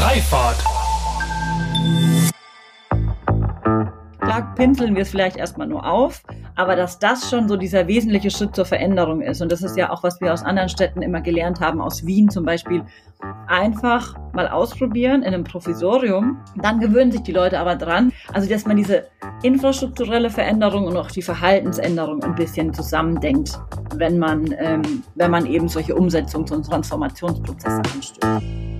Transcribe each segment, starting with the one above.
Freifahrt. Klar pinseln wir es vielleicht erstmal nur auf, aber dass das schon so dieser wesentliche Schritt zur Veränderung ist. Und das ist ja auch, was wir aus anderen Städten immer gelernt haben, aus Wien zum Beispiel. Einfach mal ausprobieren in einem Provisorium. Dann gewöhnen sich die Leute aber dran. Also, dass man diese infrastrukturelle Veränderung und auch die Verhaltensänderung ein bisschen zusammendenkt, wenn man, ähm, wenn man eben solche Umsetzungs- und Transformationsprozesse anstößt.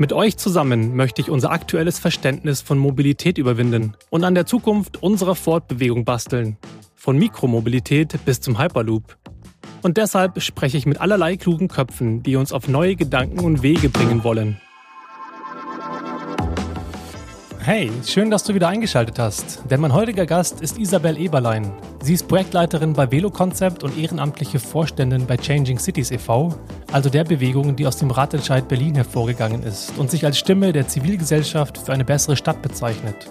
Mit euch zusammen möchte ich unser aktuelles Verständnis von Mobilität überwinden und an der Zukunft unserer Fortbewegung basteln. Von Mikromobilität bis zum Hyperloop. Und deshalb spreche ich mit allerlei klugen Köpfen, die uns auf neue Gedanken und Wege bringen wollen. Hey, schön, dass du wieder eingeschaltet hast. Denn mein heutiger Gast ist Isabel Eberlein. Sie ist Projektleiterin bei Velo-Konzept und ehrenamtliche Vorständin bei Changing Cities e.V., also der Bewegung, die aus dem Ratentscheid Berlin hervorgegangen ist und sich als Stimme der Zivilgesellschaft für eine bessere Stadt bezeichnet.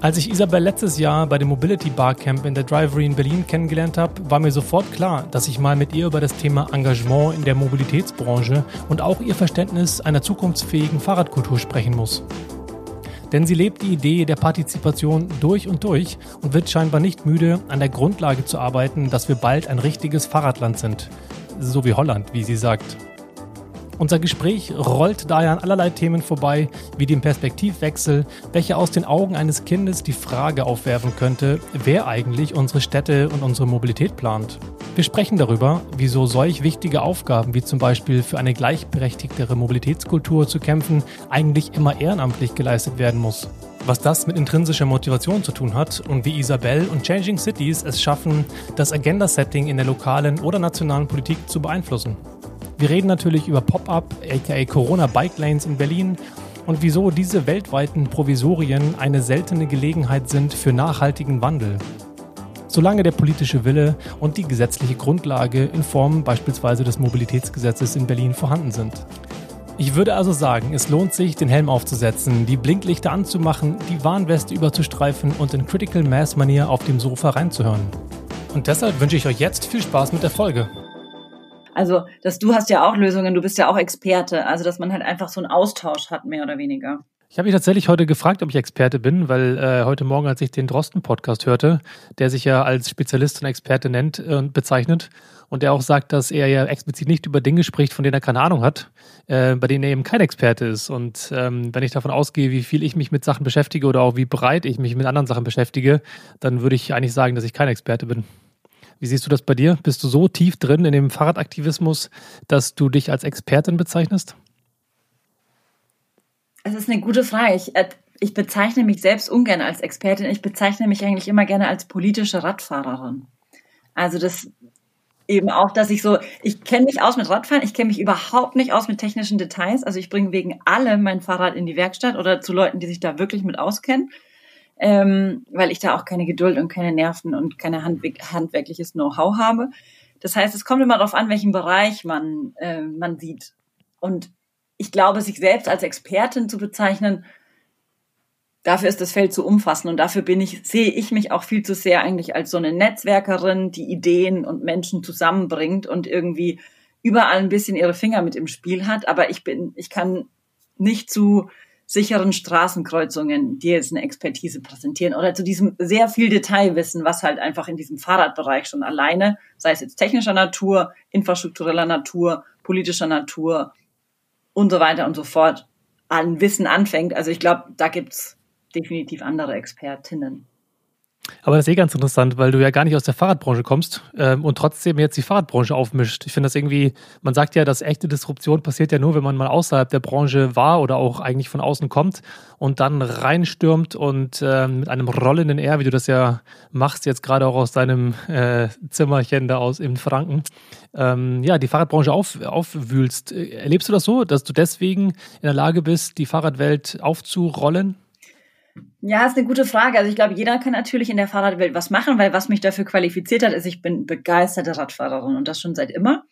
Als ich Isabel letztes Jahr bei dem Mobility Barcamp in der Drivery in Berlin kennengelernt habe, war mir sofort klar, dass ich mal mit ihr über das Thema Engagement in der Mobilitätsbranche und auch ihr Verständnis einer zukunftsfähigen Fahrradkultur sprechen muss. Denn sie lebt die Idee der Partizipation durch und durch und wird scheinbar nicht müde, an der Grundlage zu arbeiten, dass wir bald ein richtiges Fahrradland sind. So wie Holland, wie sie sagt. Unser Gespräch rollt daher an allerlei Themen vorbei, wie dem Perspektivwechsel, welcher aus den Augen eines Kindes die Frage aufwerfen könnte, wer eigentlich unsere Städte und unsere Mobilität plant. Wir sprechen darüber, wieso solch wichtige Aufgaben wie zum Beispiel für eine gleichberechtigtere Mobilitätskultur zu kämpfen, eigentlich immer ehrenamtlich geleistet werden muss. Was das mit intrinsischer Motivation zu tun hat und wie Isabel und Changing Cities es schaffen, das Agenda-Setting in der lokalen oder nationalen Politik zu beeinflussen. Wir reden natürlich über Pop-up, aka Corona Bike Lanes in Berlin und wieso diese weltweiten Provisorien eine seltene Gelegenheit sind für nachhaltigen Wandel. Solange der politische Wille und die gesetzliche Grundlage in Form beispielsweise des Mobilitätsgesetzes in Berlin vorhanden sind. Ich würde also sagen, es lohnt sich, den Helm aufzusetzen, die Blinklichter anzumachen, die Warnweste überzustreifen und in Critical Mass Manier auf dem Sofa reinzuhören. Und deshalb wünsche ich euch jetzt viel Spaß mit der Folge. Also, dass du hast ja auch Lösungen, du bist ja auch Experte. Also, dass man halt einfach so einen Austausch hat, mehr oder weniger. Ich habe mich tatsächlich heute gefragt, ob ich Experte bin, weil äh, heute Morgen, als ich den Drosten-Podcast hörte, der sich ja als Spezialist und Experte nennt und äh, bezeichnet und der auch sagt, dass er ja explizit nicht über Dinge spricht, von denen er keine Ahnung hat, äh, bei denen er eben kein Experte ist. Und ähm, wenn ich davon ausgehe, wie viel ich mich mit Sachen beschäftige oder auch wie breit ich mich mit anderen Sachen beschäftige, dann würde ich eigentlich sagen, dass ich kein Experte bin. Wie siehst du das bei dir? Bist du so tief drin in dem Fahrradaktivismus, dass du dich als Expertin bezeichnest? Es ist eine gute Frage. Ich, äh, ich bezeichne mich selbst ungern als Expertin. Ich bezeichne mich eigentlich immer gerne als politische Radfahrerin. Also das eben auch, dass ich so, ich kenne mich aus mit Radfahren, ich kenne mich überhaupt nicht aus mit technischen Details. Also ich bringe wegen allem mein Fahrrad in die Werkstatt oder zu Leuten, die sich da wirklich mit auskennen ähm, weil ich da auch keine Geduld und keine Nerven und keine handwerkliches Know-how habe. Das heißt, es kommt immer darauf an, welchen Bereich man, äh, man sieht. Und ich glaube, sich selbst als Expertin zu bezeichnen, dafür ist das Feld zu umfassend und dafür bin ich, sehe ich mich auch viel zu sehr eigentlich als so eine Netzwerkerin, die Ideen und Menschen zusammenbringt und irgendwie überall ein bisschen ihre Finger mit im Spiel hat. Aber ich bin, ich kann nicht zu sicheren Straßenkreuzungen dir jetzt eine Expertise präsentieren oder zu diesem sehr viel Detailwissen, was halt einfach in diesem Fahrradbereich schon alleine, sei es jetzt technischer Natur, infrastruktureller Natur, politischer Natur und so weiter und so fort, an Wissen anfängt. Also ich glaube, da gibt's definitiv andere Expertinnen. Aber das ist eh ganz interessant, weil du ja gar nicht aus der Fahrradbranche kommst ähm, und trotzdem jetzt die Fahrradbranche aufmischt. Ich finde das irgendwie, man sagt ja, dass echte Disruption passiert ja nur, wenn man mal außerhalb der Branche war oder auch eigentlich von außen kommt und dann reinstürmt und ähm, mit einem rollenden R, wie du das ja machst, jetzt gerade auch aus deinem äh, Zimmerchen da aus in Franken, ähm, ja, die Fahrradbranche auf, aufwühlst. Erlebst du das so, dass du deswegen in der Lage bist, die Fahrradwelt aufzurollen? Ja, ist eine gute Frage. Also ich glaube, jeder kann natürlich in der Fahrradwelt was machen, weil was mich dafür qualifiziert hat, ist, ich bin begeisterte Radfahrerin und das schon seit immer.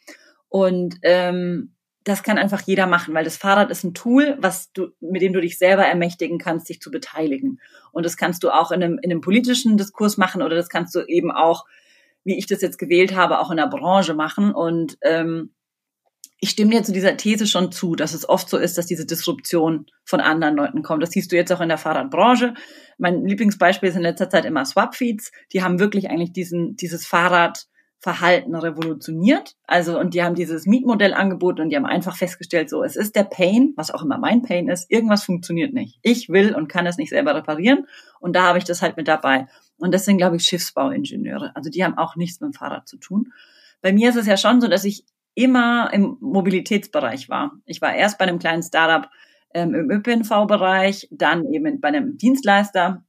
Und ähm, das kann einfach jeder machen, weil das Fahrrad ist ein Tool, was du, mit dem du dich selber ermächtigen kannst, dich zu beteiligen. Und das kannst du auch in einem, in einem politischen Diskurs machen oder das kannst du eben auch, wie ich das jetzt gewählt habe, auch in der Branche machen. Und ähm, ich stimme dir zu dieser These schon zu, dass es oft so ist, dass diese Disruption von anderen Leuten kommt. Das siehst du jetzt auch in der Fahrradbranche. Mein Lieblingsbeispiel ist in letzter Zeit immer Swapfeeds. Die haben wirklich eigentlich diesen, dieses Fahrrad Verhalten revolutioniert. Also, und die haben dieses Mietmodell angeboten und die haben einfach festgestellt, so, es ist der Pain, was auch immer mein Pain ist, irgendwas funktioniert nicht. Ich will und kann es nicht selber reparieren. Und da habe ich das halt mit dabei. Und das sind, glaube ich, Schiffsbauingenieure. Also, die haben auch nichts mit dem Fahrrad zu tun. Bei mir ist es ja schon so, dass ich immer im Mobilitätsbereich war. Ich war erst bei einem kleinen Startup ähm, im ÖPNV-Bereich, dann eben bei einem Dienstleister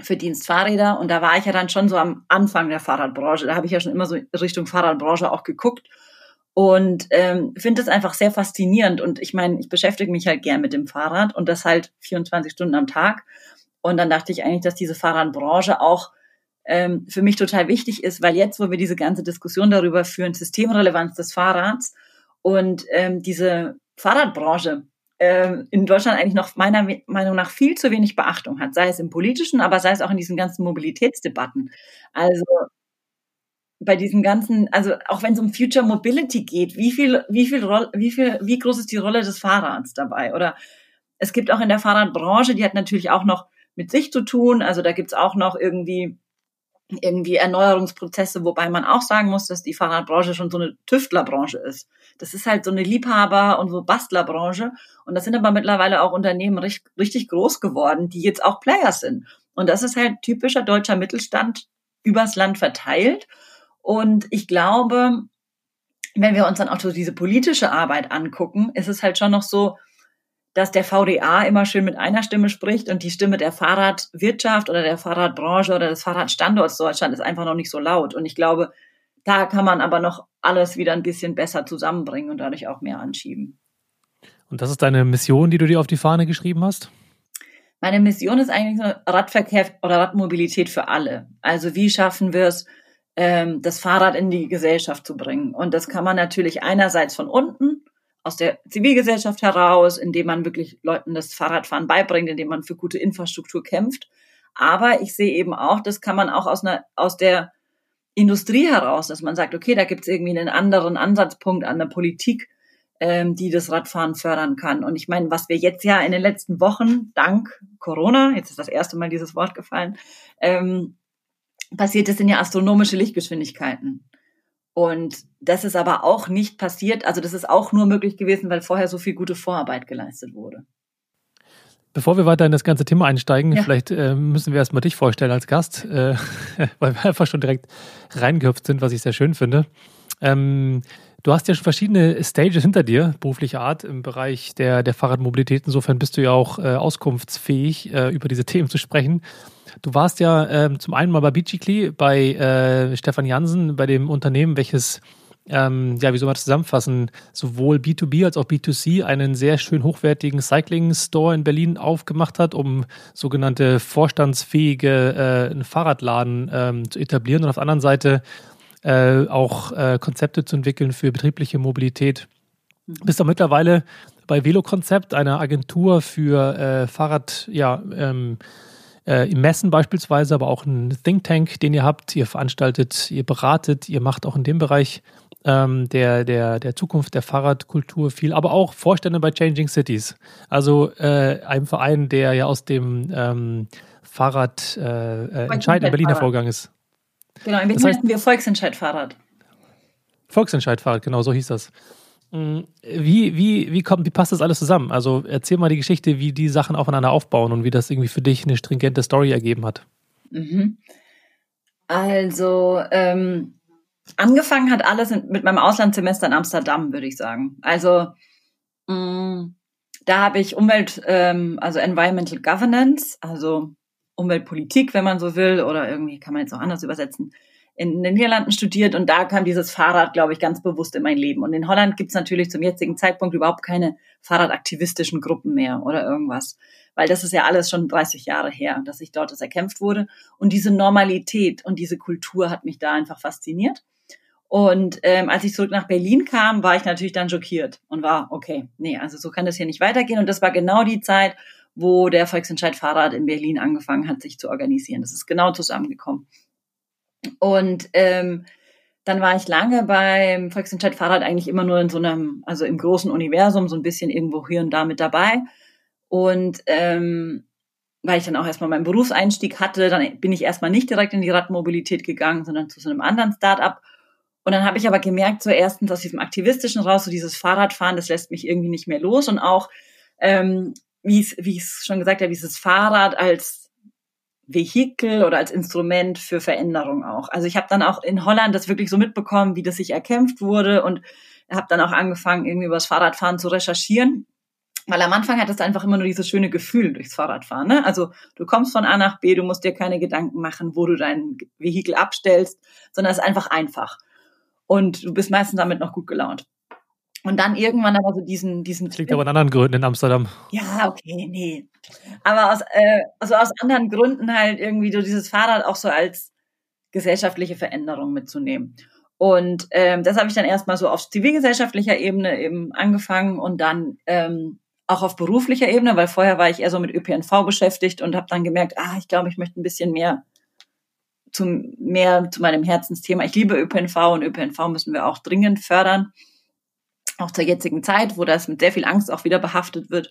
für Dienstfahrräder. Und da war ich ja dann schon so am Anfang der Fahrradbranche. Da habe ich ja schon immer so Richtung Fahrradbranche auch geguckt. Und ähm, finde es einfach sehr faszinierend. Und ich meine, ich beschäftige mich halt gern mit dem Fahrrad und das halt 24 Stunden am Tag. Und dann dachte ich eigentlich, dass diese Fahrradbranche auch ähm, für mich total wichtig ist, weil jetzt, wo wir diese ganze Diskussion darüber führen, Systemrelevanz des Fahrrads und ähm, diese Fahrradbranche äh, in Deutschland eigentlich noch meiner Meinung nach viel zu wenig Beachtung hat, sei es im politischen, aber sei es auch in diesen ganzen Mobilitätsdebatten. Also bei diesen ganzen, also auch wenn es um Future Mobility geht, wie viel, wie viel, wie viel, wie groß ist die Rolle des Fahrrads dabei? Oder es gibt auch in der Fahrradbranche, die hat natürlich auch noch mit sich zu tun. Also da gibt's auch noch irgendwie irgendwie Erneuerungsprozesse, wobei man auch sagen muss, dass die Fahrradbranche schon so eine Tüftlerbranche ist. Das ist halt so eine Liebhaber- und so Bastlerbranche. Und das sind aber mittlerweile auch Unternehmen richtig, groß geworden, die jetzt auch Players sind. Und das ist halt typischer deutscher Mittelstand übers Land verteilt. Und ich glaube, wenn wir uns dann auch so diese politische Arbeit angucken, ist es halt schon noch so, dass der VDA immer schön mit einer Stimme spricht und die Stimme der Fahrradwirtschaft oder der Fahrradbranche oder des Fahrradstandorts Deutschland ist einfach noch nicht so laut. Und ich glaube, da kann man aber noch alles wieder ein bisschen besser zusammenbringen und dadurch auch mehr anschieben. Und das ist deine Mission, die du dir auf die Fahne geschrieben hast? Meine Mission ist eigentlich so Radverkehr oder Radmobilität für alle. Also wie schaffen wir es, ähm, das Fahrrad in die Gesellschaft zu bringen? Und das kann man natürlich einerseits von unten aus der Zivilgesellschaft heraus, indem man wirklich Leuten das Fahrradfahren beibringt, indem man für gute Infrastruktur kämpft. Aber ich sehe eben auch, das kann man auch aus, einer, aus der Industrie heraus, dass man sagt, okay, da gibt es irgendwie einen anderen Ansatzpunkt an der Politik, ähm, die das Radfahren fördern kann. Und ich meine, was wir jetzt ja in den letzten Wochen, dank Corona, jetzt ist das erste Mal dieses Wort gefallen, ähm, passiert ist, sind ja astronomische Lichtgeschwindigkeiten. Und das ist aber auch nicht passiert. Also das ist auch nur möglich gewesen, weil vorher so viel gute Vorarbeit geleistet wurde. Bevor wir weiter in das ganze Thema einsteigen, ja. vielleicht äh, müssen wir erstmal dich vorstellen als Gast, äh, weil wir einfach schon direkt reingehüpft sind, was ich sehr schön finde. Ähm, du hast ja schon verschiedene Stages hinter dir, beruflicher Art, im Bereich der, der Fahrradmobilität. Insofern bist du ja auch äh, auskunftsfähig, äh, über diese Themen zu sprechen. Du warst ja ähm, zum einen mal bei Bicicli, bei äh, Stefan Jansen, bei dem Unternehmen, welches ähm, ja, wie soll man das zusammenfassen, sowohl B2B als auch B2C einen sehr schön hochwertigen Cycling-Store in Berlin aufgemacht hat, um sogenannte vorstandsfähige äh, Fahrradladen ähm, zu etablieren und auf der anderen Seite äh, auch äh, Konzepte zu entwickeln für betriebliche Mobilität. Mhm. Bist du mittlerweile bei Velokonzept, einer Agentur für äh, Fahrrad, ja, ähm, äh, im Messen beispielsweise, aber auch ein Think Tank, den ihr habt. Ihr veranstaltet, ihr beratet, ihr macht auch in dem Bereich ähm, der, der, der Zukunft der Fahrradkultur viel, aber auch Vorstände bei Changing Cities. Also äh, einem Verein, der ja aus dem ähm, Fahrrad äh, äh Entscheid in Berlin hervorgegangen ist. Genau, in Berlin das heißt, wir Volksentscheid Fahrrad. Volksentscheid Fahrrad, genau, so hieß das. Mm, wie, wie, wie, kommt, wie passt das alles zusammen? Also erzähl mal die Geschichte, wie die Sachen aufeinander aufbauen und wie das irgendwie für dich eine stringente Story ergeben hat. Mhm. Also ähm, angefangen hat alles mit meinem Auslandssemester in Amsterdam, würde ich sagen. Also mh, mm, da habe ich Umwelt, ähm, also Environmental Governance, also Umweltpolitik, wenn man so will, oder irgendwie kann man jetzt auch anders übersetzen, in den Niederlanden studiert und da kam dieses Fahrrad, glaube ich, ganz bewusst in mein Leben. Und in Holland gibt's natürlich zum jetzigen Zeitpunkt überhaupt keine fahrradaktivistischen Gruppen mehr oder irgendwas. Weil das ist ja alles schon 30 Jahre her, dass ich dort das erkämpft wurde. Und diese Normalität und diese Kultur hat mich da einfach fasziniert. Und ähm, als ich zurück nach Berlin kam, war ich natürlich dann schockiert und war, okay, nee, also so kann das hier nicht weitergehen. Und das war genau die Zeit, wo der Volksentscheid Fahrrad in Berlin angefangen hat, sich zu organisieren. Das ist genau zusammengekommen. Und ähm, dann war ich lange beim Volksentscheid Fahrrad eigentlich immer nur in so einem, also im großen Universum, so ein bisschen irgendwo hier und da mit dabei. Und ähm, weil ich dann auch erstmal meinen Berufseinstieg hatte, dann bin ich erstmal nicht direkt in die Radmobilität gegangen, sondern zu so einem anderen Start-up. Und dann habe ich aber gemerkt, so erstens aus diesem Aktivistischen raus, so dieses Fahrradfahren, das lässt mich irgendwie nicht mehr los. Und auch, ähm, wie ich es schon gesagt habe, dieses Fahrrad als Vehikel oder als Instrument für Veränderung auch. Also ich habe dann auch in Holland das wirklich so mitbekommen, wie das sich erkämpft wurde und habe dann auch angefangen, irgendwie über das Fahrradfahren zu recherchieren. Weil am Anfang hat es einfach immer nur dieses schöne Gefühl durchs Fahrradfahren. Ne? Also du kommst von A nach B, du musst dir keine Gedanken machen, wo du dein Vehikel abstellst, sondern es ist einfach einfach. Und du bist meistens damit noch gut gelaunt. Und dann irgendwann aber so diesen, diesen. Das liegt aber in anderen Gründen in Amsterdam. Ja, okay, nee. Aber aus, äh, also aus anderen Gründen halt irgendwie so dieses Fahrrad auch so als gesellschaftliche Veränderung mitzunehmen. Und ähm, das habe ich dann erstmal so auf zivilgesellschaftlicher Ebene eben angefangen und dann ähm, auch auf beruflicher Ebene, weil vorher war ich eher so mit ÖPNV beschäftigt und habe dann gemerkt, ah, ich glaube, ich möchte ein bisschen mehr zum mehr zu meinem Herzensthema. Ich liebe ÖPNV und ÖPNV müssen wir auch dringend fördern auch zur jetzigen Zeit, wo das mit sehr viel Angst auch wieder behaftet wird.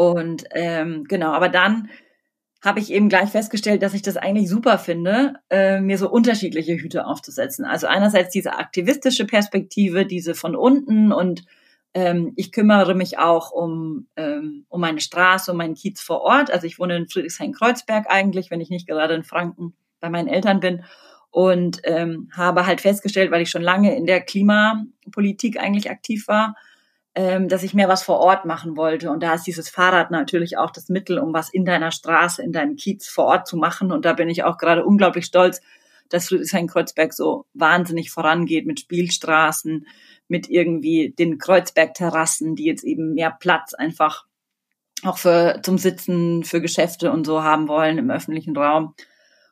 Und ähm, genau, aber dann habe ich eben gleich festgestellt, dass ich das eigentlich super finde, äh, mir so unterschiedliche Hüte aufzusetzen. Also einerseits diese aktivistische Perspektive, diese von unten und ähm, ich kümmere mich auch um, ähm, um meine Straße, um meinen Kiez vor Ort. Also ich wohne in Friedrichshain-Kreuzberg eigentlich, wenn ich nicht gerade in Franken bei meinen Eltern bin und ähm, habe halt festgestellt, weil ich schon lange in der Klimapolitik eigentlich aktiv war, ähm, dass ich mehr was vor Ort machen wollte. Und da ist dieses Fahrrad natürlich auch das Mittel, um was in deiner Straße, in deinem Kiez vor Ort zu machen. Und da bin ich auch gerade unglaublich stolz, dass Friedrichshain-Kreuzberg so wahnsinnig vorangeht mit Spielstraßen, mit irgendwie den Kreuzberg-Terrassen, die jetzt eben mehr Platz einfach auch für zum Sitzen, für Geschäfte und so haben wollen im öffentlichen Raum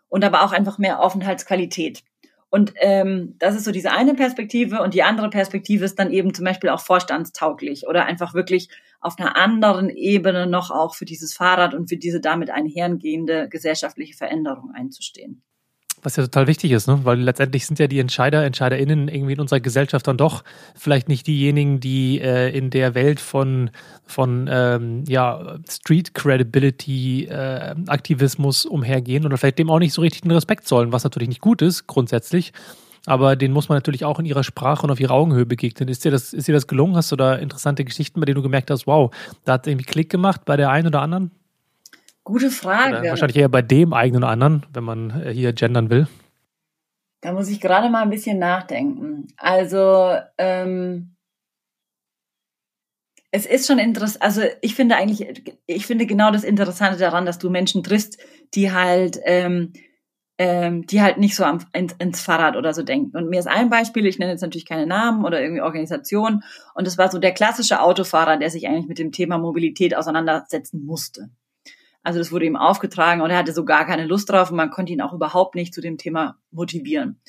und aber auch einfach mehr Aufenthaltsqualität. Und ähm, das ist so diese eine Perspektive und die andere Perspektive ist dann eben zum Beispiel auch vorstandstauglich oder einfach wirklich auf einer anderen Ebene noch auch für dieses Fahrrad und für diese damit einhergehende gesellschaftliche Veränderung einzustehen. Was ja total wichtig ist, ne? weil letztendlich sind ja die Entscheider, EntscheiderInnen irgendwie in unserer Gesellschaft dann doch vielleicht nicht diejenigen, die äh, in der Welt von, von ähm, ja, Street Credibility äh, Aktivismus umhergehen oder vielleicht dem auch nicht so richtig den Respekt zollen, was natürlich nicht gut ist, grundsätzlich. Aber den muss man natürlich auch in ihrer Sprache und auf ihrer Augenhöhe begegnen. Ist dir das, ist dir das gelungen? Hast du da interessante Geschichten, bei denen du gemerkt hast, wow, da hat irgendwie Klick gemacht bei der einen oder anderen? Gute Frage. Oder wahrscheinlich eher bei dem eigenen oder anderen, wenn man äh, hier gendern will. Da muss ich gerade mal ein bisschen nachdenken. Also, ähm, es ist schon interessant, also ich finde eigentlich, ich finde genau das Interessante daran, dass du Menschen triffst, die halt, ähm, ähm, die halt nicht so am, ins, ins Fahrrad oder so denken. Und mir ist ein Beispiel, ich nenne jetzt natürlich keine Namen oder irgendwie Organisation, und es war so der klassische Autofahrer, der sich eigentlich mit dem Thema Mobilität auseinandersetzen musste. Also das wurde ihm aufgetragen und er hatte so gar keine Lust drauf und man konnte ihn auch überhaupt nicht zu dem Thema motivieren.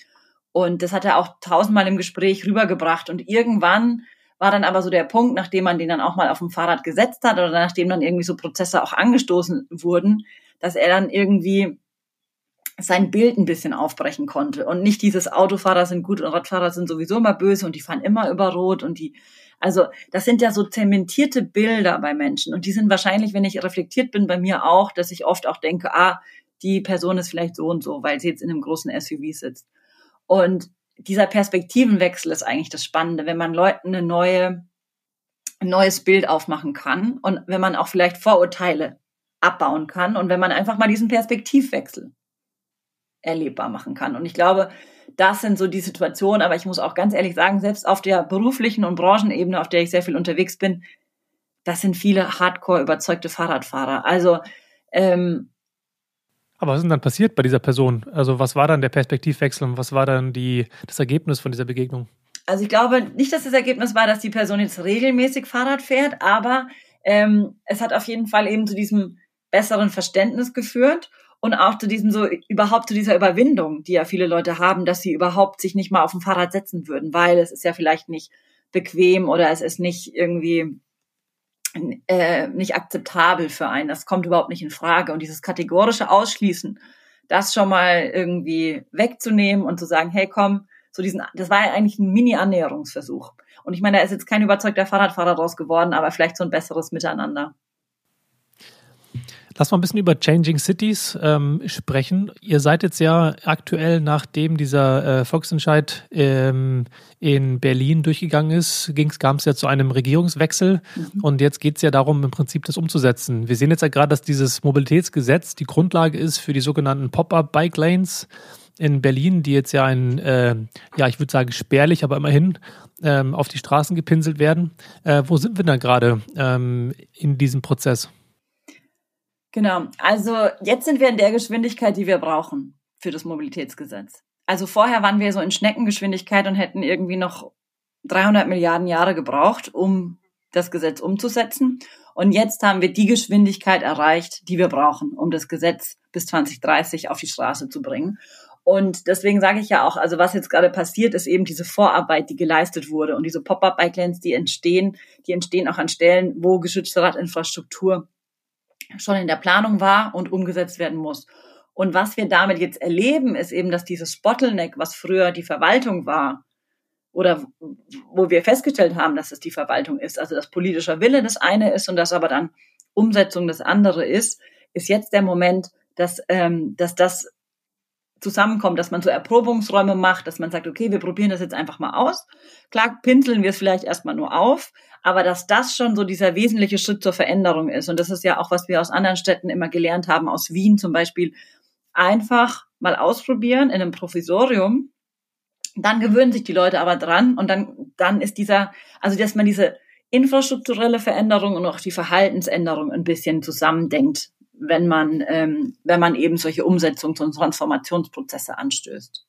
Und das hat er auch tausendmal im Gespräch rübergebracht und irgendwann war dann aber so der Punkt, nachdem man den dann auch mal auf dem Fahrrad gesetzt hat oder nachdem dann irgendwie so Prozesse auch angestoßen wurden, dass er dann irgendwie sein Bild ein bisschen aufbrechen konnte und nicht dieses Autofahrer sind gut und Radfahrer sind sowieso immer böse und die fahren immer über Rot und die also das sind ja so zementierte Bilder bei Menschen und die sind wahrscheinlich, wenn ich reflektiert bin, bei mir auch, dass ich oft auch denke, ah, die Person ist vielleicht so und so, weil sie jetzt in einem großen SUV sitzt. Und dieser Perspektivenwechsel ist eigentlich das Spannende, wenn man Leuten eine neue, ein neues Bild aufmachen kann und wenn man auch vielleicht Vorurteile abbauen kann und wenn man einfach mal diesen Perspektivwechsel erlebbar machen kann. Und ich glaube, das sind so die Situationen, aber ich muss auch ganz ehrlich sagen, selbst auf der beruflichen und Branchenebene, auf der ich sehr viel unterwegs bin, das sind viele hardcore überzeugte Fahrradfahrer. Also ähm, Aber was ist denn dann passiert bei dieser Person? Also was war dann der Perspektivwechsel und was war dann die, das Ergebnis von dieser Begegnung? Also ich glaube nicht, dass das Ergebnis war, dass die Person jetzt regelmäßig Fahrrad fährt, aber ähm, es hat auf jeden Fall eben zu diesem besseren Verständnis geführt und auch zu diesem so überhaupt zu dieser Überwindung, die ja viele Leute haben, dass sie überhaupt sich nicht mal auf dem Fahrrad setzen würden, weil es ist ja vielleicht nicht bequem oder es ist nicht irgendwie äh, nicht akzeptabel für einen. Das kommt überhaupt nicht in Frage. Und dieses kategorische Ausschließen, das schon mal irgendwie wegzunehmen und zu sagen, hey, komm, so diesen, das war ja eigentlich ein Mini-Annäherungsversuch. Und ich meine, da ist jetzt kein überzeugter Fahrradfahrer draus geworden, aber vielleicht so ein besseres Miteinander. Lass mal ein bisschen über Changing Cities ähm, sprechen. Ihr seid jetzt ja aktuell, nachdem dieser äh, Volksentscheid ähm, in Berlin durchgegangen ist, kam es ja zu einem Regierungswechsel mhm. und jetzt geht es ja darum, im Prinzip das umzusetzen. Wir sehen jetzt ja gerade, dass dieses Mobilitätsgesetz die Grundlage ist für die sogenannten Pop-up-Bike Lanes in Berlin, die jetzt ja ein, äh, ja, ich würde sagen spärlich, aber immerhin ähm, auf die Straßen gepinselt werden. Äh, wo sind wir da gerade ähm, in diesem Prozess? Genau. Also jetzt sind wir in der Geschwindigkeit, die wir brauchen für das Mobilitätsgesetz. Also vorher waren wir so in Schneckengeschwindigkeit und hätten irgendwie noch 300 Milliarden Jahre gebraucht, um das Gesetz umzusetzen. Und jetzt haben wir die Geschwindigkeit erreicht, die wir brauchen, um das Gesetz bis 2030 auf die Straße zu bringen. Und deswegen sage ich ja auch, also was jetzt gerade passiert, ist eben diese Vorarbeit, die geleistet wurde. Und diese Pop-up-Bike-Lanes, die entstehen, die entstehen auch an Stellen, wo geschützte Radinfrastruktur schon in der Planung war und umgesetzt werden muss. Und was wir damit jetzt erleben, ist eben, dass dieses Bottleneck, was früher die Verwaltung war, oder wo wir festgestellt haben, dass es die Verwaltung ist, also dass politischer Wille das eine ist und dass aber dann Umsetzung das andere ist, ist jetzt der Moment, dass, ähm, dass das zusammenkommt, dass man so Erprobungsräume macht, dass man sagt, okay, wir probieren das jetzt einfach mal aus. Klar, pinseln wir es vielleicht erstmal nur auf, aber dass das schon so dieser wesentliche Schritt zur Veränderung ist. Und das ist ja auch, was wir aus anderen Städten immer gelernt haben, aus Wien zum Beispiel, einfach mal ausprobieren in einem Provisorium. Dann gewöhnen sich die Leute aber dran und dann, dann ist dieser, also dass man diese infrastrukturelle Veränderung und auch die Verhaltensänderung ein bisschen zusammendenkt wenn man, ähm, wenn man eben solche Umsetzungs- und Transformationsprozesse anstößt.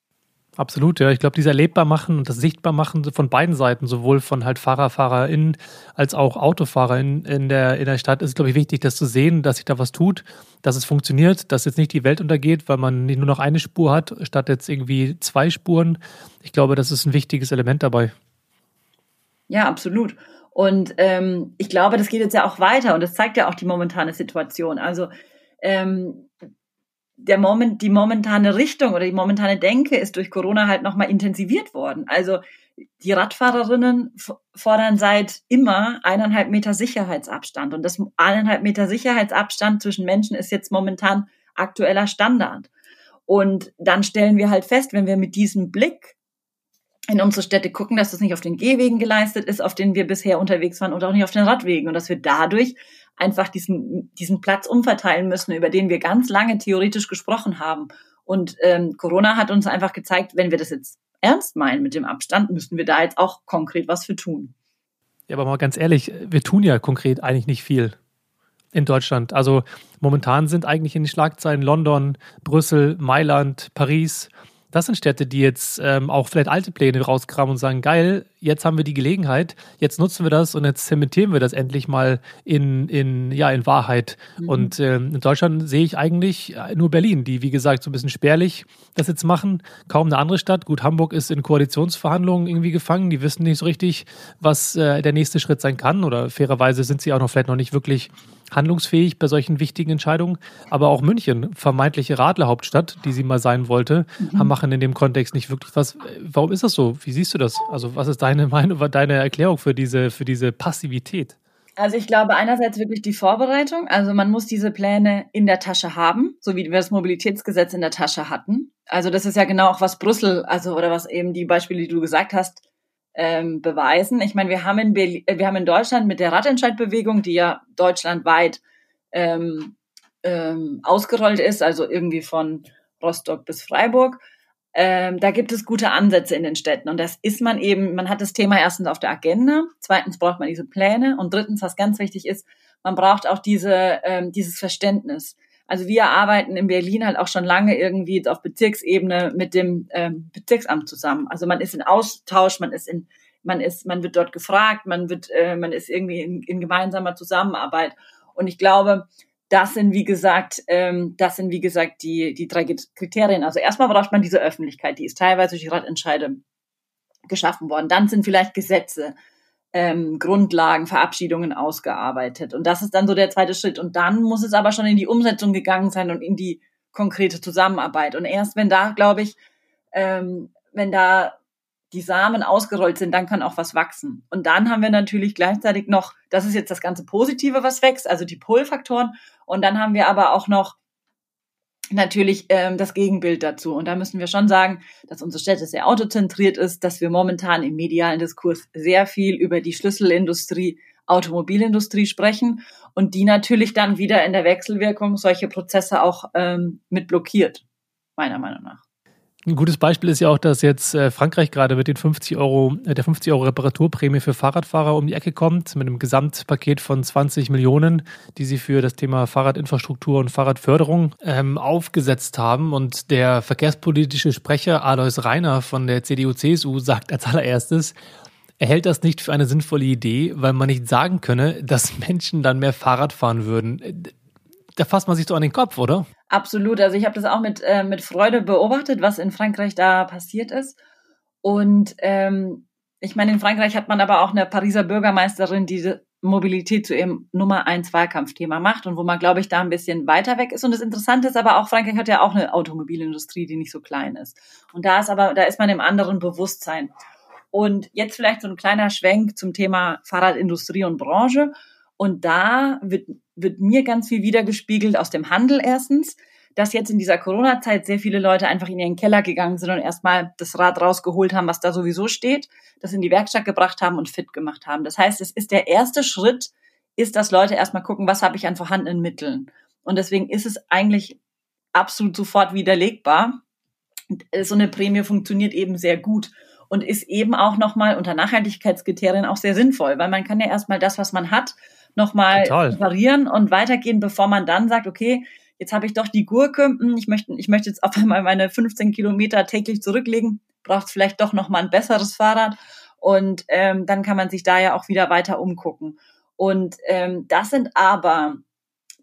Absolut, ja. Ich glaube, dieses Erlebbarmachen und das Sichtbarmachen von beiden Seiten, sowohl von halt Fahrer, FahrerInnen als auch AutofahrerInnen in der, in der Stadt, ist, glaube ich, wichtig, das zu sehen, dass sich da was tut, dass es funktioniert, dass jetzt nicht die Welt untergeht, weil man nicht nur noch eine Spur hat, statt jetzt irgendwie zwei Spuren. Ich glaube, das ist ein wichtiges Element dabei. Ja, absolut. Und ähm, ich glaube, das geht jetzt ja auch weiter und das zeigt ja auch die momentane Situation. Also ähm, der Moment, die momentane Richtung oder die momentane Denke ist durch Corona halt nochmal intensiviert worden. Also die Radfahrerinnen fordern seit immer eineinhalb Meter Sicherheitsabstand. Und das eineinhalb Meter Sicherheitsabstand zwischen Menschen ist jetzt momentan aktueller Standard. Und dann stellen wir halt fest, wenn wir mit diesem Blick in unsere Städte gucken, dass das nicht auf den Gehwegen geleistet ist, auf denen wir bisher unterwegs waren und auch nicht auf den Radwegen und dass wir dadurch einfach diesen, diesen Platz umverteilen müssen, über den wir ganz lange theoretisch gesprochen haben. Und ähm, Corona hat uns einfach gezeigt, wenn wir das jetzt ernst meinen mit dem Abstand, müssen wir da jetzt auch konkret was für tun. Ja, aber mal ganz ehrlich, wir tun ja konkret eigentlich nicht viel in Deutschland. Also momentan sind eigentlich in den Schlagzeilen London, Brüssel, Mailand, Paris das sind Städte, die jetzt ähm, auch vielleicht alte Pläne rauskramen und sagen, geil, jetzt haben wir die Gelegenheit, jetzt nutzen wir das und jetzt zementieren wir das endlich mal in, in, ja, in Wahrheit. Mhm. Und ähm, in Deutschland sehe ich eigentlich äh, nur Berlin, die, wie gesagt, so ein bisschen spärlich das jetzt machen. Kaum eine andere Stadt. Gut, Hamburg ist in Koalitionsverhandlungen irgendwie gefangen. Die wissen nicht so richtig, was äh, der nächste Schritt sein kann. Oder fairerweise sind sie auch noch vielleicht noch nicht wirklich handlungsfähig bei solchen wichtigen Entscheidungen. Aber auch München, vermeintliche Radlerhauptstadt, die sie mal sein wollte, mhm. machen in dem Kontext nicht wirklich was. Warum ist das so? Wie siehst du das? Also was ist deine Meinung, deine Erklärung für diese, für diese Passivität? Also ich glaube einerseits wirklich die Vorbereitung. Also man muss diese Pläne in der Tasche haben, so wie wir das Mobilitätsgesetz in der Tasche hatten. Also das ist ja genau auch was Brüssel, also oder was eben die Beispiele, die du gesagt hast, ähm, beweisen. Ich meine, wir haben in Berlin, äh, wir haben in Deutschland mit der Radentscheidbewegung, die ja deutschlandweit ähm, ähm, ausgerollt ist, also irgendwie von Rostock bis Freiburg. Ähm, da gibt es gute Ansätze in den Städten und das ist man eben, man hat das Thema erstens auf der Agenda, zweitens braucht man diese Pläne und drittens, was ganz wichtig ist, man braucht auch diese, ähm, dieses Verständnis. Also wir arbeiten in Berlin halt auch schon lange irgendwie auf Bezirksebene mit dem ähm, Bezirksamt zusammen. Also man ist in Austausch, man ist in, man ist, man wird dort gefragt, man wird, äh, man ist irgendwie in, in gemeinsamer Zusammenarbeit. Und ich glaube, das sind wie gesagt, ähm, das sind wie gesagt die die drei Kriterien. Also erstmal braucht man diese Öffentlichkeit, die ist teilweise durch die Ratentscheide geschaffen worden. Dann sind vielleicht Gesetze, ähm, Grundlagen, Verabschiedungen ausgearbeitet. Und das ist dann so der zweite Schritt. Und dann muss es aber schon in die Umsetzung gegangen sein und in die konkrete Zusammenarbeit. Und erst wenn da, glaube ich, ähm, wenn da die Samen ausgerollt sind, dann kann auch was wachsen. Und dann haben wir natürlich gleichzeitig noch, das ist jetzt das ganze Positive, was wächst, also die Pull-Faktoren. Und dann haben wir aber auch noch natürlich ähm, das Gegenbild dazu. Und da müssen wir schon sagen, dass unsere Städte sehr autozentriert ist, dass wir momentan im medialen Diskurs sehr viel über die Schlüsselindustrie, Automobilindustrie sprechen und die natürlich dann wieder in der Wechselwirkung solche Prozesse auch ähm, mit blockiert, meiner Meinung nach. Ein gutes Beispiel ist ja auch, dass jetzt äh, Frankreich gerade mit den 50 Euro, äh, der 50 Euro Reparaturprämie für Fahrradfahrer um die Ecke kommt, mit einem Gesamtpaket von 20 Millionen, die sie für das Thema Fahrradinfrastruktur und Fahrradförderung ähm, aufgesetzt haben. Und der verkehrspolitische Sprecher Alois Reiner von der CDU-CSU sagt als allererstes, er hält das nicht für eine sinnvolle Idee, weil man nicht sagen könne, dass Menschen dann mehr Fahrrad fahren würden da fasst man sich so an den Kopf, oder? Absolut. Also ich habe das auch mit, äh, mit Freude beobachtet, was in Frankreich da passiert ist. Und ähm, ich meine, in Frankreich hat man aber auch eine Pariser Bürgermeisterin, die Mobilität zu ihrem Nummer eins Wahlkampfthema macht und wo man, glaube ich, da ein bisschen weiter weg ist. Und das Interessante ist aber auch, Frankreich hat ja auch eine Automobilindustrie, die nicht so klein ist. Und da ist aber, da ist man im anderen Bewusstsein. Und jetzt vielleicht so ein kleiner Schwenk zum Thema Fahrradindustrie und Branche. Und da wird, wird mir ganz viel wiedergespiegelt aus dem Handel erstens, dass jetzt in dieser Corona-Zeit sehr viele Leute einfach in ihren Keller gegangen sind und erstmal das Rad rausgeholt haben, was da sowieso steht, das in die Werkstatt gebracht haben und fit gemacht haben. Das heißt, es ist der erste Schritt, ist, dass Leute erstmal gucken, was habe ich an vorhandenen Mitteln. Und deswegen ist es eigentlich absolut sofort widerlegbar. So eine Prämie funktioniert eben sehr gut und ist eben auch nochmal unter Nachhaltigkeitskriterien auch sehr sinnvoll, weil man kann ja erstmal das, was man hat, nochmal variieren und weitergehen, bevor man dann sagt, okay, jetzt habe ich doch die Gurke, hm, ich möchte, ich möchte jetzt auf einmal meine 15 Kilometer täglich zurücklegen, braucht es vielleicht doch nochmal ein besseres Fahrrad. Und ähm, dann kann man sich da ja auch wieder weiter umgucken. Und ähm, das sind aber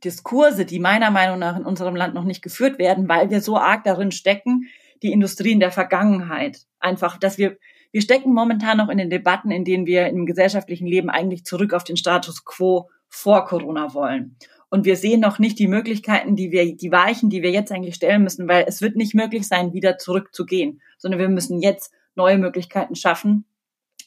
Diskurse, die meiner Meinung nach in unserem Land noch nicht geführt werden, weil wir so arg darin stecken, die Industrien der Vergangenheit. Einfach, dass wir wir stecken momentan noch in den Debatten, in denen wir im gesellschaftlichen Leben eigentlich zurück auf den Status quo vor Corona wollen. Und wir sehen noch nicht die Möglichkeiten, die wir, die Weichen, die wir jetzt eigentlich stellen müssen, weil es wird nicht möglich sein, wieder zurückzugehen, sondern wir müssen jetzt neue Möglichkeiten schaffen,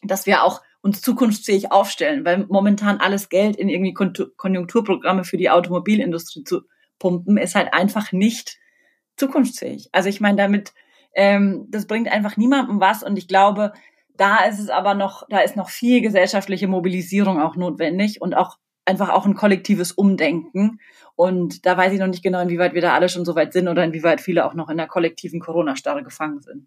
dass wir auch uns zukunftsfähig aufstellen, weil momentan alles Geld in irgendwie Konjunkturprogramme für die Automobilindustrie zu pumpen, ist halt einfach nicht zukunftsfähig. Also ich meine, damit ähm, das bringt einfach niemandem was und ich glaube, da ist es aber noch, da ist noch viel gesellschaftliche Mobilisierung auch notwendig und auch einfach auch ein kollektives Umdenken. Und da weiß ich noch nicht genau, inwieweit wir da alle schon so weit sind oder inwieweit viele auch noch in der kollektiven Corona-Starre gefangen sind.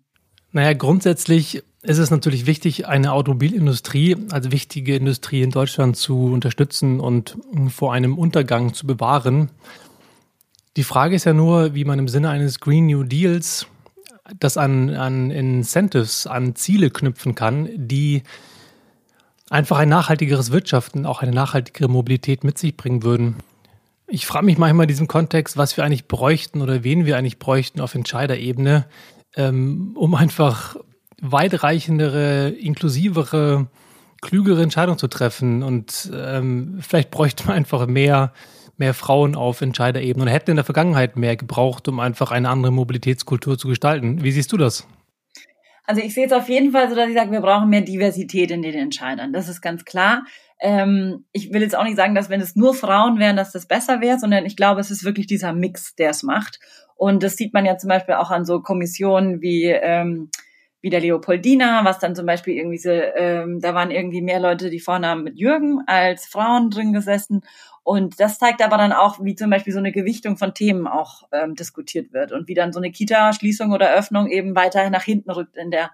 Naja, grundsätzlich ist es natürlich wichtig, eine Automobilindustrie, also wichtige Industrie in Deutschland zu unterstützen und vor einem Untergang zu bewahren. Die Frage ist ja nur, wie man im Sinne eines Green New Deals das an, an Incentives, an Ziele knüpfen kann, die einfach ein nachhaltigeres Wirtschaften, auch eine nachhaltigere Mobilität mit sich bringen würden. Ich frage mich manchmal in diesem Kontext, was wir eigentlich bräuchten oder wen wir eigentlich bräuchten auf Entscheiderebene, ähm, um einfach weitreichendere, inklusivere, klügere Entscheidungen zu treffen. Und ähm, vielleicht bräuchte man einfach mehr mehr Frauen auf Entscheiderebene und hätten in der Vergangenheit mehr gebraucht, um einfach eine andere Mobilitätskultur zu gestalten. Wie siehst du das? Also ich sehe es auf jeden Fall so, dass ich sage, wir brauchen mehr Diversität in den Entscheidern. Das ist ganz klar. Ähm, ich will jetzt auch nicht sagen, dass wenn es nur Frauen wären, dass das besser wäre, sondern ich glaube, es ist wirklich dieser Mix, der es macht. Und das sieht man ja zum Beispiel auch an so Kommissionen wie ähm, wie der Leopoldina, was dann zum Beispiel irgendwie so, ähm, da waren irgendwie mehr Leute, die Vornamen mit Jürgen als Frauen drin gesessen. Und das zeigt aber dann auch, wie zum Beispiel so eine Gewichtung von Themen auch ähm, diskutiert wird und wie dann so eine Kita-Schließung oder Öffnung eben weiter nach hinten rückt in der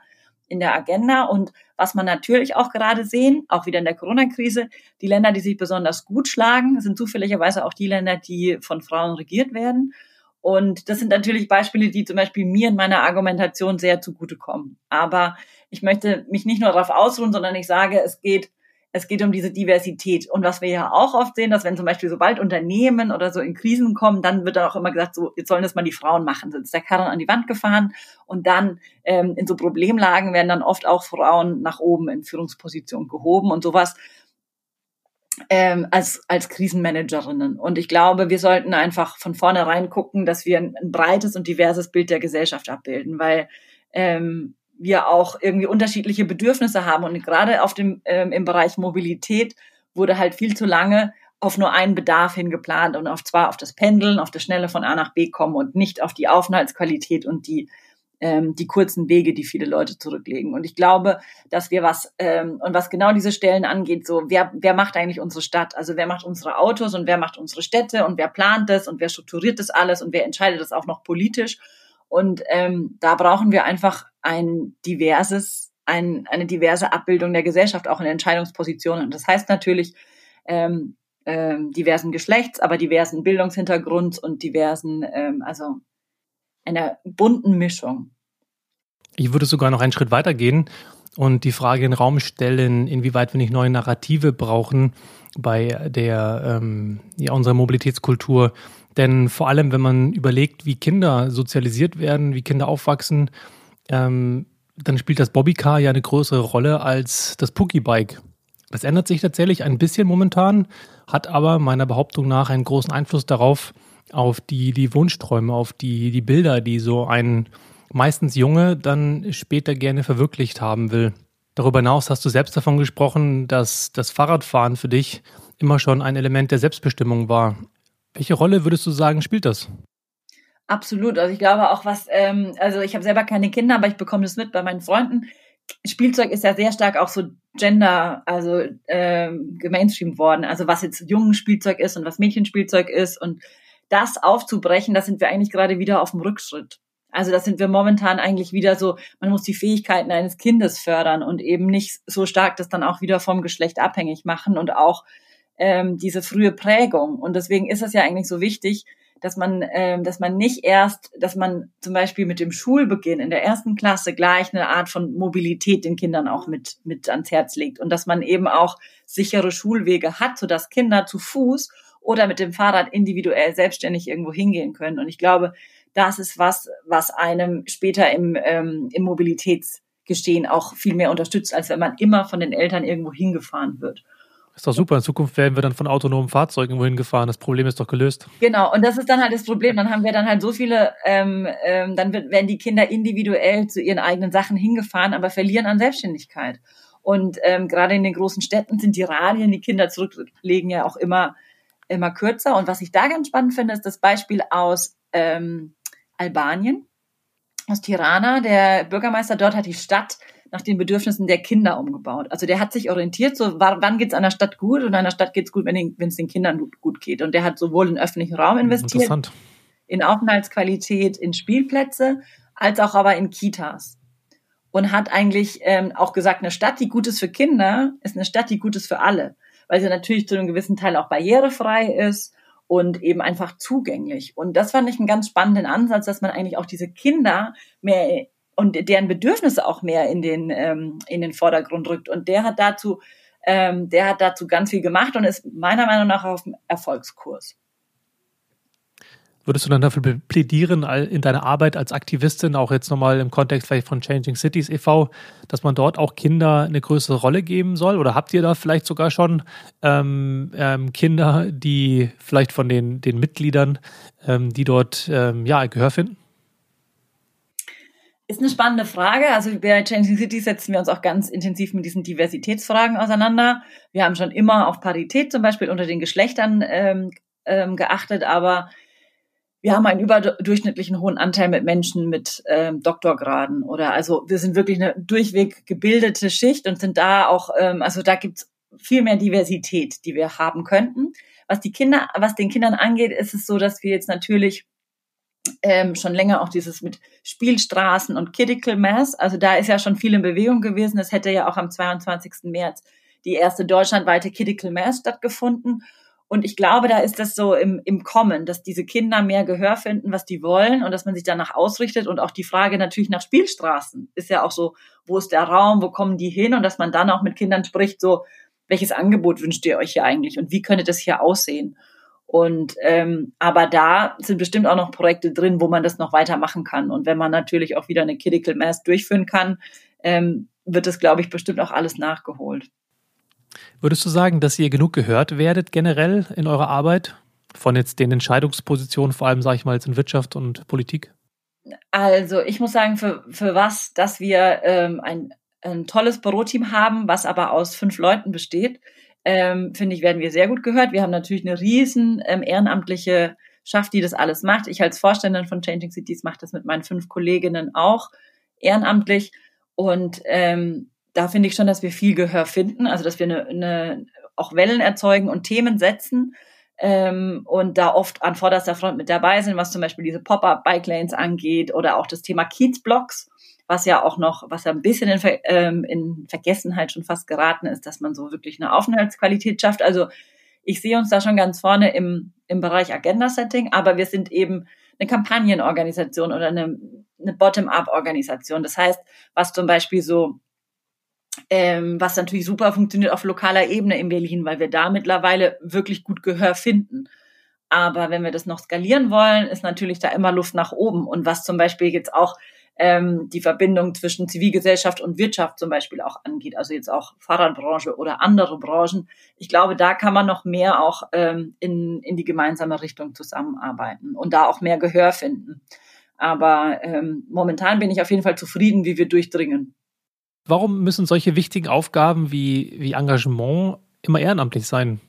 in der Agenda. Und was man natürlich auch gerade sehen, auch wieder in der Corona-Krise, die Länder, die sich besonders gut schlagen, sind zufälligerweise auch die Länder, die von Frauen regiert werden. Und das sind natürlich Beispiele, die zum Beispiel mir in meiner Argumentation sehr zugutekommen. Aber ich möchte mich nicht nur darauf ausruhen, sondern ich sage, es geht es geht um diese Diversität. Und was wir ja auch oft sehen, dass wenn zum Beispiel sobald Unternehmen oder so in Krisen kommen, dann wird dann auch immer gesagt, so, jetzt sollen das mal die Frauen machen. Sind der Karren an die Wand gefahren und dann ähm, in so Problemlagen werden dann oft auch Frauen nach oben in Führungspositionen gehoben und sowas ähm, als, als Krisenmanagerinnen. Und ich glaube, wir sollten einfach von vornherein gucken, dass wir ein, ein breites und diverses Bild der Gesellschaft abbilden, weil ähm, wir auch irgendwie unterschiedliche Bedürfnisse haben. Und gerade auf dem, ähm, im Bereich Mobilität wurde halt viel zu lange auf nur einen Bedarf hingeplant und auf zwar auf das Pendeln, auf das schnelle von A nach B kommen und nicht auf die Aufenthaltsqualität und die ähm, die kurzen Wege, die viele Leute zurücklegen. Und ich glaube, dass wir was ähm, und was genau diese Stellen angeht, so wer wer macht eigentlich unsere Stadt? Also wer macht unsere Autos und wer macht unsere Städte und wer plant das und wer strukturiert das alles und wer entscheidet das auch noch politisch? Und ähm, da brauchen wir einfach ein diverses, ein, eine diverse Abbildung der Gesellschaft, auch in Entscheidungspositionen. Das heißt natürlich ähm, ähm, diversen Geschlechts, aber diversen Bildungshintergrunds und diversen, ähm, also einer bunten Mischung. Ich würde sogar noch einen Schritt weiter gehen und die Frage in den Raum stellen, inwieweit wir nicht neue Narrative brauchen bei der ähm, ja, unserer Mobilitätskultur. Denn vor allem, wenn man überlegt, wie Kinder sozialisiert werden, wie Kinder aufwachsen, ähm, dann spielt das Bobbycar ja eine größere Rolle als das Pookie-Bike. Das ändert sich tatsächlich ein bisschen momentan, hat aber meiner Behauptung nach einen großen Einfluss darauf, auf die, die Wunschträume, auf die, die Bilder, die so ein meistens Junge dann später gerne verwirklicht haben will. Darüber hinaus hast du selbst davon gesprochen, dass das Fahrradfahren für dich immer schon ein Element der Selbstbestimmung war. Welche Rolle würdest du sagen, spielt das? Absolut. Also ich glaube auch, was, ähm, also ich habe selber keine Kinder, aber ich bekomme das mit bei meinen Freunden. Spielzeug ist ja sehr stark auch so Gender, also ähm, gemainstreamt worden. Also was jetzt jungen Spielzeug ist und was Mädchenspielzeug ist und das aufzubrechen, da sind wir eigentlich gerade wieder auf dem Rückschritt. Also da sind wir momentan eigentlich wieder so, man muss die Fähigkeiten eines Kindes fördern und eben nicht so stark das dann auch wieder vom Geschlecht abhängig machen und auch ähm, diese frühe Prägung. Und deswegen ist es ja eigentlich so wichtig, dass man, ähm, dass man nicht erst, dass man zum Beispiel mit dem Schulbeginn in der ersten Klasse gleich eine Art von Mobilität den Kindern auch mit, mit ans Herz legt und dass man eben auch sichere Schulwege hat, sodass Kinder zu Fuß oder mit dem Fahrrad individuell selbstständig irgendwo hingehen können. Und ich glaube, das ist was, was einem später im, ähm, im Mobilitätsgestehen auch viel mehr unterstützt, als wenn man immer von den Eltern irgendwo hingefahren wird. Ist doch super. In Zukunft werden wir dann von autonomen Fahrzeugen wohin gefahren. Das Problem ist doch gelöst. Genau. Und das ist dann halt das Problem. Dann haben wir dann halt so viele, ähm, ähm, dann wird, werden die Kinder individuell zu ihren eigenen Sachen hingefahren, aber verlieren an Selbstständigkeit. Und ähm, gerade in den großen Städten sind die Radien, die Kinder zurücklegen, ja auch immer, immer kürzer. Und was ich da ganz spannend finde, ist das Beispiel aus ähm, Albanien, aus Tirana. Der Bürgermeister dort hat die Stadt nach den Bedürfnissen der Kinder umgebaut. Also der hat sich orientiert, so wann geht's einer Stadt gut und einer Stadt geht's gut, wenn es den Kindern gut geht. Und der hat sowohl in öffentlichen Raum investiert, in Aufenthaltsqualität, in Spielplätze, als auch aber in Kitas. Und hat eigentlich ähm, auch gesagt, eine Stadt, die gut ist für Kinder, ist eine Stadt, die gut ist für alle. Weil sie natürlich zu einem gewissen Teil auch barrierefrei ist und eben einfach zugänglich. Und das fand ich einen ganz spannenden Ansatz, dass man eigentlich auch diese Kinder mehr und deren Bedürfnisse auch mehr in den, ähm, in den Vordergrund rückt. Und der hat dazu, ähm, der hat dazu ganz viel gemacht und ist meiner Meinung nach auf dem Erfolgskurs. Würdest du dann dafür plädieren, in deiner Arbeit als Aktivistin, auch jetzt nochmal im Kontext vielleicht von Changing Cities e.V., dass man dort auch Kinder eine größere Rolle geben soll? Oder habt ihr da vielleicht sogar schon ähm, ähm, Kinder, die vielleicht von den, den Mitgliedern, ähm, die dort ähm, ja, Gehör finden? Ist eine spannende Frage. Also bei Changing Cities setzen wir uns auch ganz intensiv mit diesen Diversitätsfragen auseinander. Wir haben schon immer auf Parität zum Beispiel unter den Geschlechtern ähm, ähm, geachtet, aber wir haben einen überdurchschnittlichen hohen Anteil mit Menschen mit ähm, Doktorgraden oder also wir sind wirklich eine durchweg gebildete Schicht und sind da auch, ähm, also da gibt's viel mehr Diversität, die wir haben könnten. Was die Kinder, was den Kindern angeht, ist es so, dass wir jetzt natürlich ähm, schon länger auch dieses mit Spielstraßen und Critical Mass. Also da ist ja schon viel in Bewegung gewesen. Es hätte ja auch am 22. März die erste deutschlandweite Critical Mass stattgefunden. Und ich glaube, da ist das so im, im Kommen, dass diese Kinder mehr Gehör finden, was die wollen und dass man sich danach ausrichtet. Und auch die Frage natürlich nach Spielstraßen ist ja auch so, wo ist der Raum, wo kommen die hin? Und dass man dann auch mit Kindern spricht, so, welches Angebot wünscht ihr euch hier eigentlich und wie könnte das hier aussehen? Und ähm, aber da sind bestimmt auch noch Projekte drin, wo man das noch weitermachen kann. Und wenn man natürlich auch wieder eine Critical Mass durchführen kann, ähm, wird das, glaube ich, bestimmt auch alles nachgeholt. Würdest du sagen, dass ihr genug gehört werdet generell in eurer Arbeit von jetzt den Entscheidungspositionen, vor allem sage ich mal jetzt in Wirtschaft und Politik? Also ich muss sagen, für, für was, dass wir ähm, ein, ein tolles Büroteam haben, was aber aus fünf Leuten besteht, ähm, finde ich, werden wir sehr gut gehört. Wir haben natürlich eine riesen ähm, ehrenamtliche Schaft, die das alles macht. Ich als Vorständin von Changing Cities mache das mit meinen fünf Kolleginnen auch ehrenamtlich. Und ähm, da finde ich schon, dass wir viel Gehör finden, also dass wir eine, eine auch Wellen erzeugen und Themen setzen ähm, und da oft an vorderster Front mit dabei sind, was zum Beispiel diese Pop-up-Bike Lanes angeht oder auch das Thema Kiezblocks was ja auch noch, was ja ein bisschen in, ähm, in Vergessenheit schon fast geraten ist, dass man so wirklich eine Aufenthaltsqualität schafft. Also ich sehe uns da schon ganz vorne im, im Bereich Agenda-Setting, aber wir sind eben eine Kampagnenorganisation oder eine, eine Bottom-up-Organisation. Das heißt, was zum Beispiel so, ähm, was natürlich super funktioniert auf lokaler Ebene in Berlin, weil wir da mittlerweile wirklich gut Gehör finden. Aber wenn wir das noch skalieren wollen, ist natürlich da immer Luft nach oben. Und was zum Beispiel jetzt auch ähm, die Verbindung zwischen Zivilgesellschaft und Wirtschaft zum Beispiel auch angeht, also jetzt auch Fahrradbranche oder andere Branchen. Ich glaube, da kann man noch mehr auch ähm, in, in die gemeinsame Richtung zusammenarbeiten und da auch mehr Gehör finden. Aber ähm, momentan bin ich auf jeden Fall zufrieden, wie wir durchdringen. Warum müssen solche wichtigen Aufgaben wie, wie Engagement immer ehrenamtlich sein?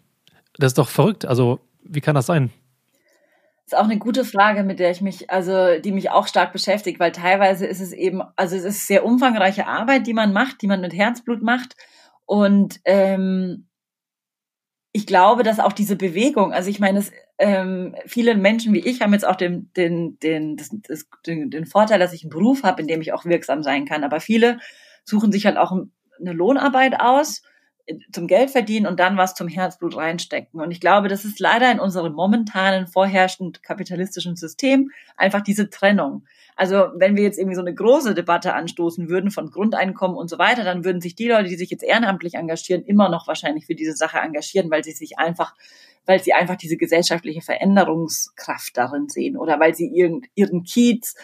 Das ist doch verrückt. Also, wie kann das sein? ist auch eine gute Frage, mit der ich mich, also die mich auch stark beschäftigt, weil teilweise ist es eben, also es ist sehr umfangreiche Arbeit, die man macht, die man mit Herzblut macht. Und ähm, ich glaube, dass auch diese Bewegung, also ich meine, es, ähm, viele Menschen wie ich haben jetzt auch den, den, den, das, das, den, den Vorteil, dass ich einen Beruf habe, in dem ich auch wirksam sein kann. Aber viele suchen sich halt auch eine Lohnarbeit aus zum Geld verdienen und dann was zum Herzblut reinstecken. Und ich glaube, das ist leider in unserem momentanen vorherrschend kapitalistischen System einfach diese Trennung. Also wenn wir jetzt irgendwie so eine große Debatte anstoßen würden von Grundeinkommen und so weiter, dann würden sich die Leute, die sich jetzt ehrenamtlich engagieren, immer noch wahrscheinlich für diese Sache engagieren, weil sie sich einfach, weil sie einfach diese gesellschaftliche Veränderungskraft darin sehen oder weil sie ihren, ihren Kiez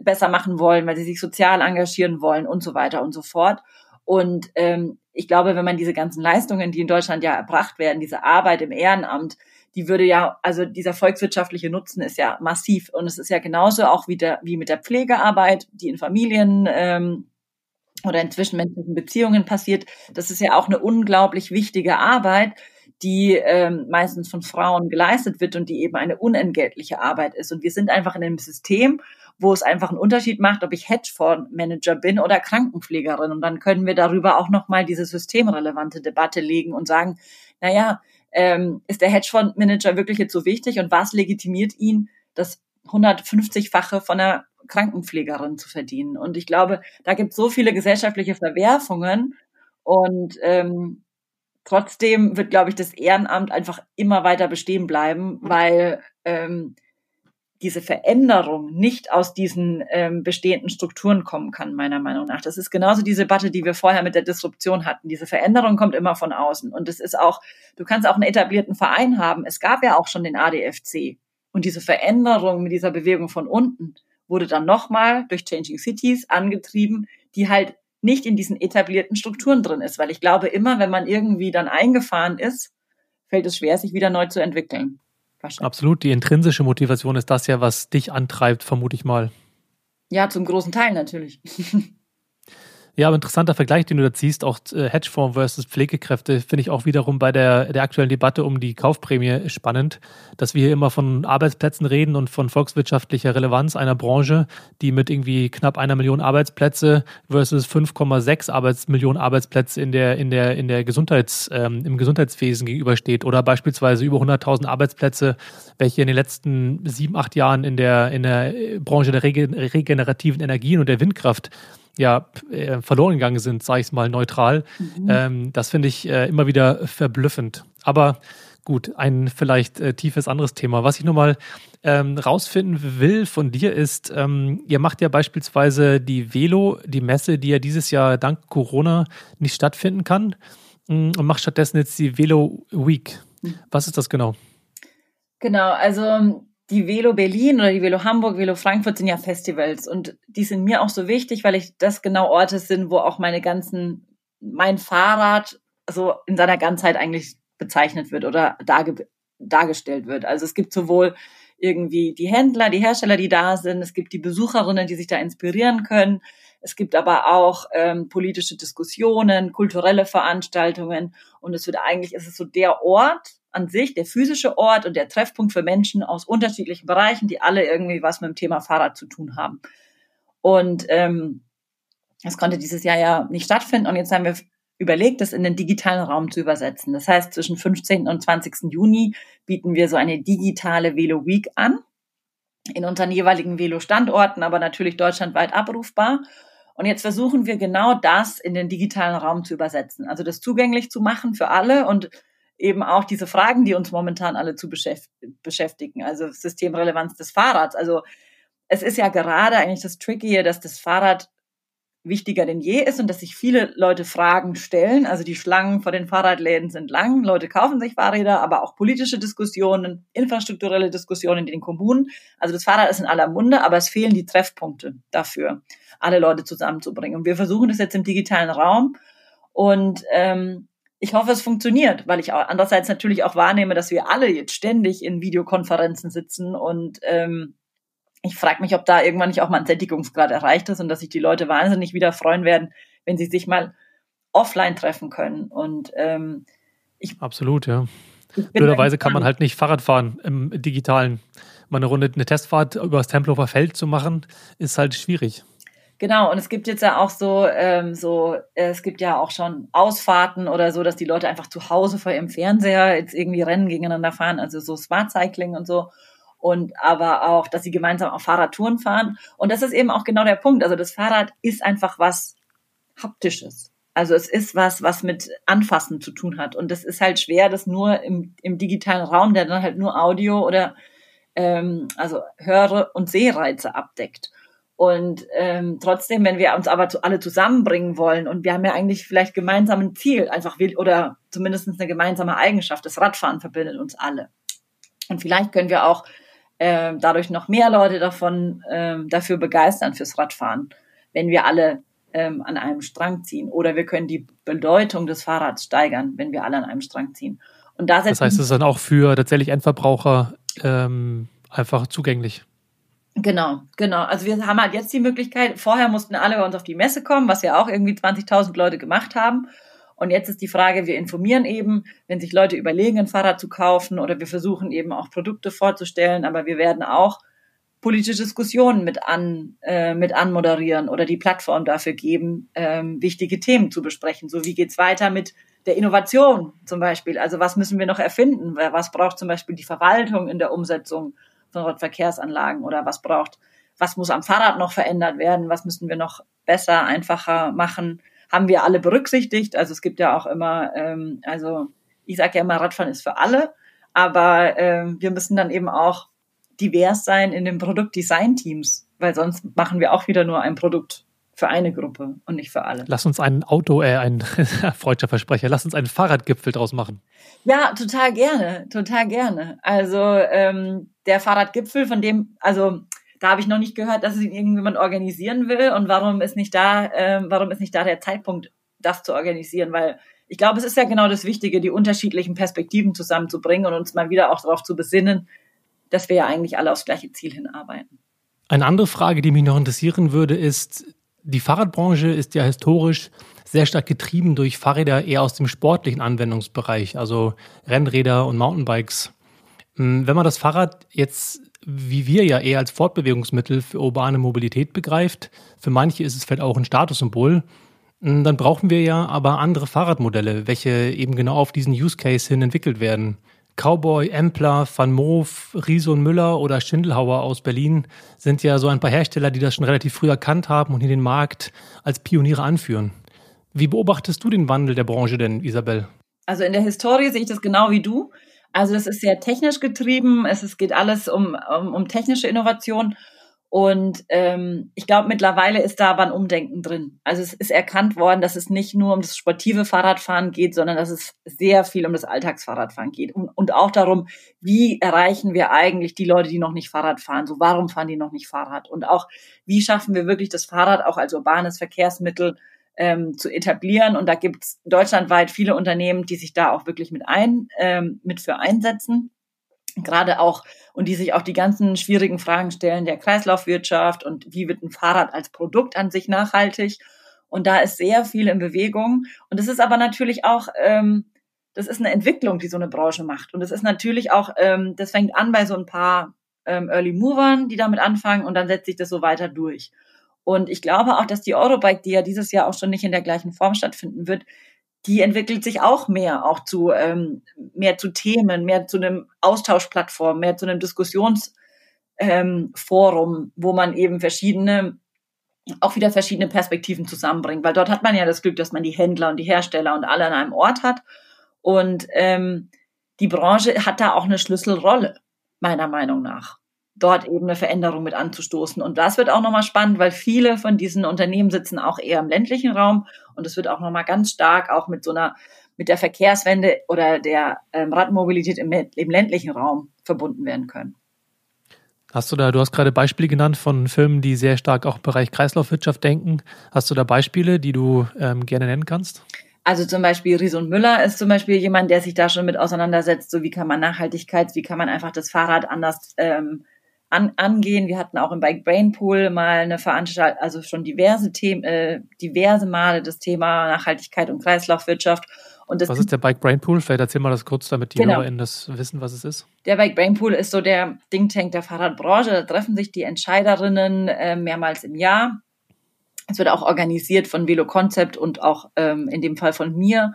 besser machen wollen, weil sie sich sozial engagieren wollen und so weiter und so fort. Und ähm, ich glaube, wenn man diese ganzen Leistungen, die in Deutschland ja erbracht werden, diese Arbeit im Ehrenamt, die würde ja, also dieser volkswirtschaftliche Nutzen ist ja massiv. Und es ist ja genauso auch wie, der, wie mit der Pflegearbeit, die in Familien ähm, oder in zwischenmenschlichen Beziehungen passiert. Das ist ja auch eine unglaublich wichtige Arbeit, die ähm, meistens von Frauen geleistet wird und die eben eine unentgeltliche Arbeit ist. Und wir sind einfach in einem System, wo es einfach einen Unterschied macht, ob ich Hedgefondsmanager bin oder Krankenpflegerin. Und dann können wir darüber auch nochmal diese systemrelevante Debatte legen und sagen, naja, ähm, ist der Hedgefondsmanager wirklich jetzt so wichtig und was legitimiert ihn, das 150-fache von einer Krankenpflegerin zu verdienen? Und ich glaube, da gibt es so viele gesellschaftliche Verwerfungen und ähm, trotzdem wird, glaube ich, das Ehrenamt einfach immer weiter bestehen bleiben, weil ähm, diese Veränderung nicht aus diesen ähm, bestehenden Strukturen kommen kann, meiner Meinung nach. Das ist genauso diese Debatte, die wir vorher mit der Disruption hatten. Diese Veränderung kommt immer von außen. Und es ist auch, du kannst auch einen etablierten Verein haben. Es gab ja auch schon den ADFC. Und diese Veränderung mit dieser Bewegung von unten wurde dann nochmal durch Changing Cities angetrieben, die halt nicht in diesen etablierten Strukturen drin ist. Weil ich glaube, immer wenn man irgendwie dann eingefahren ist, fällt es schwer, sich wieder neu zu entwickeln. Absolut, die intrinsische Motivation ist das ja, was dich antreibt, vermute ich mal. Ja, zum großen Teil natürlich. Ja, aber interessanter Vergleich, den du da ziehst, auch äh, Hedgefonds versus Pflegekräfte, finde ich auch wiederum bei der, der aktuellen Debatte um die Kaufprämie spannend, dass wir hier immer von Arbeitsplätzen reden und von volkswirtschaftlicher Relevanz einer Branche, die mit irgendwie knapp einer Million Arbeitsplätze versus 5,6 Arbeits Millionen Arbeitsplätze in der, in der, in der Gesundheits, ähm, im Gesundheitswesen gegenübersteht oder beispielsweise über 100.000 Arbeitsplätze, welche in den letzten sieben, acht Jahren in der, in der Branche der regenerativen Energien und der Windkraft ja äh, verloren gegangen sind, sage ich es mal neutral. Mhm. Ähm, das finde ich äh, immer wieder verblüffend. Aber gut, ein vielleicht äh, tiefes anderes Thema. Was ich nochmal ähm, rausfinden will von dir ist, ähm, ihr macht ja beispielsweise die Velo, die Messe, die ja dieses Jahr dank Corona nicht stattfinden kann, mm, und macht stattdessen jetzt die Velo Week. Mhm. Was ist das genau? Genau, also die Velo Berlin oder die Velo Hamburg, Velo Frankfurt sind ja Festivals und die sind mir auch so wichtig, weil ich das genau Orte sind, wo auch meine ganzen, mein Fahrrad so in seiner Ganzheit eigentlich bezeichnet wird oder darge dargestellt wird. Also es gibt sowohl irgendwie die Händler, die Hersteller, die da sind, es gibt die Besucherinnen, die sich da inspirieren können, es gibt aber auch ähm, politische Diskussionen, kulturelle Veranstaltungen und es wird eigentlich, es ist so der Ort, an sich, der physische Ort und der Treffpunkt für Menschen aus unterschiedlichen Bereichen, die alle irgendwie was mit dem Thema Fahrrad zu tun haben. Und ähm, das konnte dieses Jahr ja nicht stattfinden und jetzt haben wir überlegt, das in den digitalen Raum zu übersetzen. Das heißt, zwischen 15. und 20. Juni bieten wir so eine digitale Velo Week an, in unseren jeweiligen Velo-Standorten, aber natürlich deutschlandweit abrufbar. Und jetzt versuchen wir genau das in den digitalen Raum zu übersetzen, also das zugänglich zu machen für alle und eben auch diese Fragen, die uns momentan alle zu beschäftigen, also Systemrelevanz des Fahrrads. Also es ist ja gerade eigentlich das Tricky, dass das Fahrrad wichtiger denn je ist und dass sich viele Leute Fragen stellen. Also die Schlangen vor den Fahrradläden sind lang, Leute kaufen sich Fahrräder, aber auch politische Diskussionen, infrastrukturelle Diskussionen in den Kommunen. Also das Fahrrad ist in aller Munde, aber es fehlen die Treffpunkte dafür, alle Leute zusammenzubringen. Und wir versuchen das jetzt im digitalen Raum und ähm, ich hoffe, es funktioniert, weil ich auch andererseits natürlich auch wahrnehme, dass wir alle jetzt ständig in Videokonferenzen sitzen und ähm, ich frage mich, ob da irgendwann nicht auch mal ein Sättigungsgrad erreicht ist und dass sich die Leute wahnsinnig wieder freuen werden, wenn sie sich mal offline treffen können. Und ähm, ich absolut, ja. Blöderweise kann man halt nicht Fahrrad fahren im digitalen. Mal eine Runde, eine Testfahrt über das Tempelhofer Feld zu machen, ist halt schwierig. Genau, und es gibt jetzt ja auch so, ähm, so, es gibt ja auch schon Ausfahrten oder so, dass die Leute einfach zu Hause vor ihrem Fernseher jetzt irgendwie Rennen gegeneinander fahren, also so Smart Cycling und so. Und aber auch, dass sie gemeinsam auf Fahrradtouren fahren. Und das ist eben auch genau der Punkt. Also das Fahrrad ist einfach was Haptisches. Also es ist was, was mit Anfassen zu tun hat. Und das ist halt schwer, das nur im, im digitalen Raum, der dann halt nur Audio oder ähm, also Höre- und Sehreize abdeckt. Und ähm, trotzdem, wenn wir uns aber zu, alle zusammenbringen wollen und wir haben ja eigentlich vielleicht gemeinsam ein Ziel, einfach will, oder zumindest eine gemeinsame Eigenschaft, das Radfahren verbindet uns alle. Und vielleicht können wir auch äh, dadurch noch mehr Leute davon äh, dafür begeistern fürs Radfahren, wenn wir alle ähm, an einem Strang ziehen. Oder wir können die Bedeutung des Fahrrads steigern, wenn wir alle an einem Strang ziehen. Und da das heißt, es ist dann auch für tatsächlich Endverbraucher ähm, einfach zugänglich. Genau, genau. Also wir haben halt jetzt die Möglichkeit, vorher mussten alle bei uns auf die Messe kommen, was ja auch irgendwie 20.000 Leute gemacht haben. Und jetzt ist die Frage, wir informieren eben, wenn sich Leute überlegen, ein Fahrrad zu kaufen oder wir versuchen eben auch Produkte vorzustellen, aber wir werden auch politische Diskussionen mit an äh, mit anmoderieren oder die Plattform dafür geben, ähm, wichtige Themen zu besprechen. So wie geht's weiter mit der Innovation zum Beispiel? Also was müssen wir noch erfinden? Was braucht zum Beispiel die Verwaltung in der Umsetzung? Von Radverkehrsanlagen oder was braucht, was muss am Fahrrad noch verändert werden, was müssen wir noch besser, einfacher machen, haben wir alle berücksichtigt. Also es gibt ja auch immer, ähm, also ich sage ja immer, Radfahren ist für alle, aber ähm, wir müssen dann eben auch divers sein in den Produktdesign-Teams, weil sonst machen wir auch wieder nur ein Produkt für eine Gruppe und nicht für alle. Lass uns ein Auto, äh, ein freudscher Versprecher, lass uns einen Fahrradgipfel draus machen. Ja, total gerne, total gerne. Also ähm, der Fahrradgipfel, von dem, also da habe ich noch nicht gehört, dass es ihn irgendjemand organisieren will und warum ist nicht da, äh, warum ist nicht da der Zeitpunkt, das zu organisieren, weil ich glaube, es ist ja genau das Wichtige, die unterschiedlichen Perspektiven zusammenzubringen und uns mal wieder auch darauf zu besinnen, dass wir ja eigentlich alle aufs gleiche Ziel hinarbeiten. Eine andere Frage, die mich noch interessieren würde, ist, Die Fahrradbranche ist ja historisch sehr stark getrieben durch Fahrräder eher aus dem sportlichen Anwendungsbereich, also Rennräder und Mountainbikes. Hm, wenn man das Fahrrad jetzt, wie wir ja eher als Fortbewegungsmittel für urbane Mobilität begreift, für manche ist es vielleicht auch ein Statussymbol, hm, dann brauchen wir ja aber andere Fahrradmodelle, welche eben genau auf diesen Use Case hin entwickelt werden. Cowboy, Empler, Van Moof, Riese Müller oder Schindelhauer aus Berlin sind ja so ein paar Hersteller, die das schon relativ früh erkannt haben und hier den Markt als Pioniere anführen. Wie beobachtest du den Wandel der Branche denn, Isabel? Also in der Historie sehe ich das genau wie du. Also das ist sehr technisch getrieben. Es, es geht alles um, um, um technische Innovation. Und ähm, ich glaube, mittlerweile ist da aber ein Umdenken drin. Also es ist erkannt worden, dass es nicht nur um das sportive Fahrradfahren geht, sondern dass es sehr viel um das Alltagsfahrradfahren geht. Und, und auch darum, wie erreichen wir eigentlich die Leute, die noch nicht Fahrrad fahren? So, warum fahren die noch nicht Fahrrad? Und auch, wie schaffen wir wirklich das Fahrrad auch als urbanes Verkehrsmittel ähm, zu etablieren. Und da gibt es deutschlandweit viele Unternehmen, die sich da auch wirklich mit ein, ähm, mit für einsetzen. Gerade auch, und die sich auch die ganzen schwierigen Fragen stellen der Kreislaufwirtschaft und wie wird ein Fahrrad als Produkt an sich nachhaltig. Und da ist sehr viel in Bewegung. Und es ist aber natürlich auch, ähm, das ist eine Entwicklung, die so eine Branche macht. Und es ist natürlich auch, ähm, das fängt an bei so ein paar ähm, Early Movern, die damit anfangen und dann setzt sich das so weiter durch. Und ich glaube auch, dass die Eurobike, die ja dieses Jahr auch schon nicht in der gleichen Form stattfinden wird, die entwickelt sich auch mehr, auch zu ähm, mehr zu Themen, mehr zu einem Austauschplattform, mehr zu einem Diskussionsforum, ähm, wo man eben verschiedene auch wieder verschiedene Perspektiven zusammenbringt, weil dort hat man ja das Glück, dass man die Händler und die Hersteller und alle an einem Ort hat. Und ähm, die Branche hat da auch eine Schlüsselrolle, meiner Meinung nach dort eben eine Veränderung mit anzustoßen. Und das wird auch nochmal spannend, weil viele von diesen Unternehmen sitzen auch eher im ländlichen Raum und es wird auch nochmal ganz stark auch mit so einer, mit der Verkehrswende oder der ähm, Radmobilität im, im ländlichen Raum verbunden werden können. Hast du da, du hast gerade Beispiele genannt von Firmen, die sehr stark auch im Bereich Kreislaufwirtschaft denken. Hast du da Beispiele, die du ähm, gerne nennen kannst? Also zum Beispiel Ries und Müller ist zum Beispiel jemand, der sich da schon mit auseinandersetzt, so wie kann man Nachhaltigkeit, wie kann man einfach das Fahrrad anders ähm, an, angehen. Wir hatten auch im Bike Brain Pool mal eine Veranstaltung, also schon diverse Themen, äh, diverse Male das Thema Nachhaltigkeit und Kreislaufwirtschaft. Und das was ist der Bike Brain Pool? Vielleicht erzähl mal das kurz, damit die genau. HörerInnen das wissen, was es ist. Der Bike Brain Pool ist so der Think Tank der Fahrradbranche. Da treffen sich die Entscheiderinnen äh, mehrmals im Jahr. Es wird auch organisiert von Velo Concept und auch ähm, in dem Fall von mir.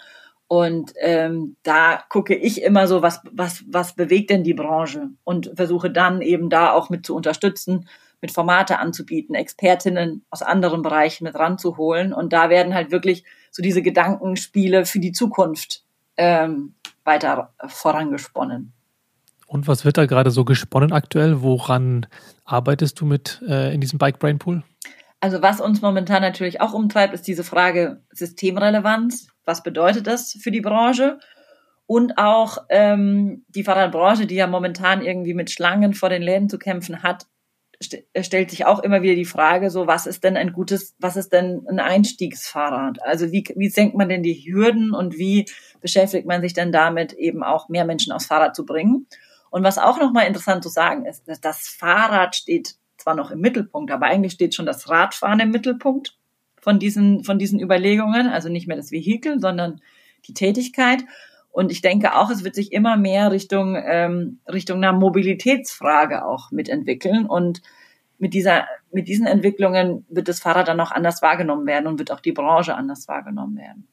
Und ähm, da gucke ich immer so, was, was, was bewegt denn die Branche und versuche dann eben da auch mit zu unterstützen, mit Formate anzubieten, Expertinnen aus anderen Bereichen mit ranzuholen. Und da werden halt wirklich so diese Gedankenspiele für die Zukunft ähm, weiter vorangesponnen. Und was wird da gerade so gesponnen aktuell? Woran arbeitest du mit äh, in diesem Bike Brain Pool? Also was uns momentan natürlich auch umtreibt, ist diese Frage Systemrelevanz was bedeutet das für die Branche? Und auch ähm, die Fahrradbranche, die ja momentan irgendwie mit Schlangen vor den Läden zu kämpfen hat, st äh, stellt sich auch immer wieder die Frage, so was ist denn ein gutes, was ist denn ein Einstiegsfahrrad? Also wie, wie senkt man denn die Hürden und wie beschäftigt man sich denn damit, eben auch mehr Menschen aufs Fahrrad zu bringen? Und was auch nochmal interessant zu sagen ist, dass das Fahrrad steht zwar noch im Mittelpunkt, aber eigentlich steht schon das Radfahren im Mittelpunkt von diesen, von diesen Überlegungen, also nicht mehr das Vehikel, sondern die Tätigkeit. Und ich denke auch, es wird sich immer mehr Richtung, ähm, Richtung einer Mobilitätsfrage auch mitentwickeln. Und mit dieser, mit diesen Entwicklungen wird das Fahrrad dann auch anders wahrgenommen werden und wird auch die Branche anders wahrgenommen werden.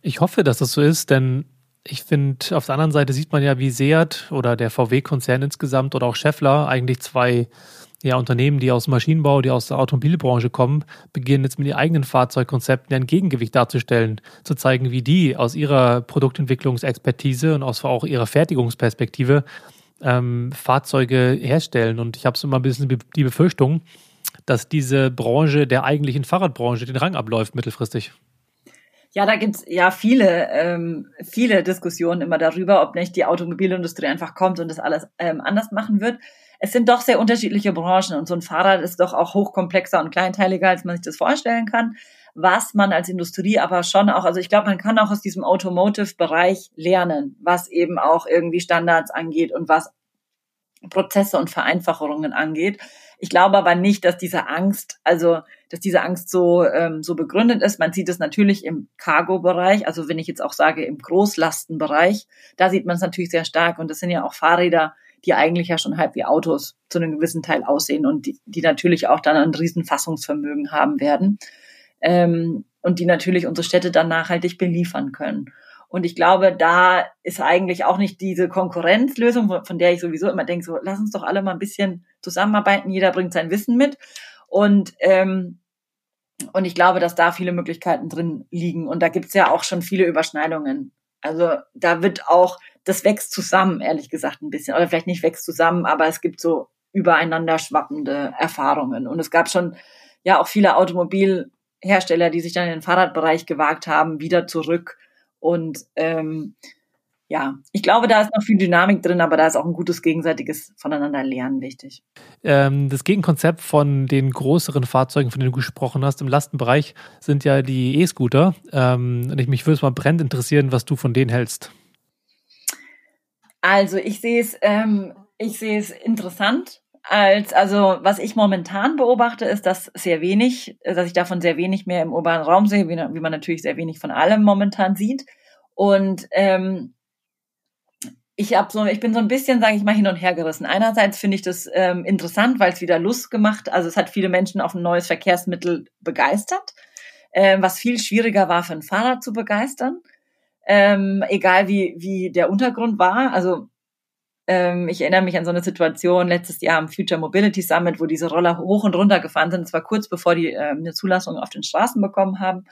Ich hoffe, dass das so ist, denn ich finde, auf der anderen Seite sieht man ja, wie Seat oder der VW-Konzern insgesamt oder auch Scheffler eigentlich zwei ja, Unternehmen, die aus dem Maschinenbau, die aus der Automobilbranche kommen, beginnen jetzt mit ihren eigenen Fahrzeugkonzepten ein Gegengewicht darzustellen, zu zeigen, wie die aus ihrer Produktentwicklungsexpertise und aus auch ihrer Fertigungsperspektive ähm, Fahrzeuge herstellen. Und ich habe so immer ein bisschen die Befürchtung, dass diese Branche der eigentlichen Fahrradbranche den Rang abläuft mittelfristig. Ja, da gibt's ja viele, ähm, viele Diskussionen immer darüber, ob nicht die Automobilindustrie einfach kommt und das alles ähm, anders machen wird es sind doch sehr unterschiedliche Branchen und so ein Fahrrad ist doch auch hochkomplexer und kleinteiliger, als man sich das vorstellen kann. Was man als Industrie aber schon auch, also ich glaube, man kann auch aus diesem Automotive-Bereich lernen, was eben auch irgendwie Standards angeht und was Prozesse und Vereinfachungen angeht. Ich glaube aber nicht, dass diese Angst, also dass diese Angst so ähm, so begründet ist. Man sieht es natürlich im Cargo-Bereich, also wenn ich jetzt auch sage im Großlastenbereich, da sieht man es natürlich sehr stark. Und das sind ja auch Fahrräder, die eigentlich ja schon halb wie Autos zu einem gewissen Teil aussehen und die, die natürlich auch dann ein Riesenfassungsvermögen haben werden ähm, und die natürlich unsere Städte dann nachhaltig beliefern können. Und ich glaube, da ist eigentlich auch nicht diese Konkurrenzlösung, von der ich sowieso immer denke, so lass uns doch alle mal ein bisschen zusammenarbeiten, jeder bringt sein Wissen mit. Und, ähm, und ich glaube, dass da viele Möglichkeiten drin liegen. Und da gibt's ja auch schon viele Überschneidungen. Also da wird auch, das wächst zusammen, ehrlich gesagt, ein bisschen. Oder vielleicht nicht wächst zusammen, aber es gibt so übereinander schwappende Erfahrungen. Und es gab schon ja auch viele Automobilhersteller, die sich dann in den Fahrradbereich gewagt haben, wieder zurück und ähm, ja, ich glaube, da ist noch viel Dynamik drin, aber da ist auch ein gutes gegenseitiges Voneinander lernen wichtig. Ähm, das Gegenkonzept von den größeren Fahrzeugen, von denen du gesprochen hast, im Lastenbereich, sind ja die E-Scooter. Ähm, und ich mich würde es mal brennend interessieren, was du von denen hältst. Also ich sehe es, ähm, ich sehe es interessant. Als, also was ich momentan beobachte, ist, dass sehr wenig, dass ich davon sehr wenig mehr im urbanen Raum sehe, wie, wie man natürlich sehr wenig von allem momentan sieht. Und ähm, ich habe so, ich bin so ein bisschen, sage ich mal, hin und her gerissen. Einerseits finde ich das ähm, interessant, weil es wieder Lust gemacht, also es hat viele Menschen auf ein neues Verkehrsmittel begeistert, ähm, was viel schwieriger war für ein Fahrrad zu begeistern, ähm, egal wie wie der Untergrund war. Also ähm, ich erinnere mich an so eine Situation letztes Jahr am Future Mobility Summit, wo diese Roller hoch und runter gefahren sind. Das war kurz bevor die äh, eine Zulassung auf den Straßen bekommen haben.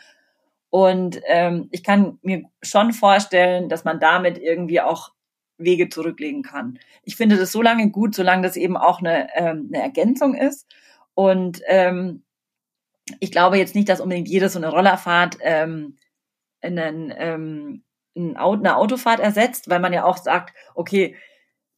Und ähm, ich kann mir schon vorstellen, dass man damit irgendwie auch Wege zurücklegen kann. Ich finde das so lange gut, solange das eben auch eine, ähm, eine Ergänzung ist. Und ähm, ich glaube jetzt nicht, dass unbedingt jede so eine Rollerfahrt ähm, einen, ähm, eine Autofahrt ersetzt, weil man ja auch sagt, okay,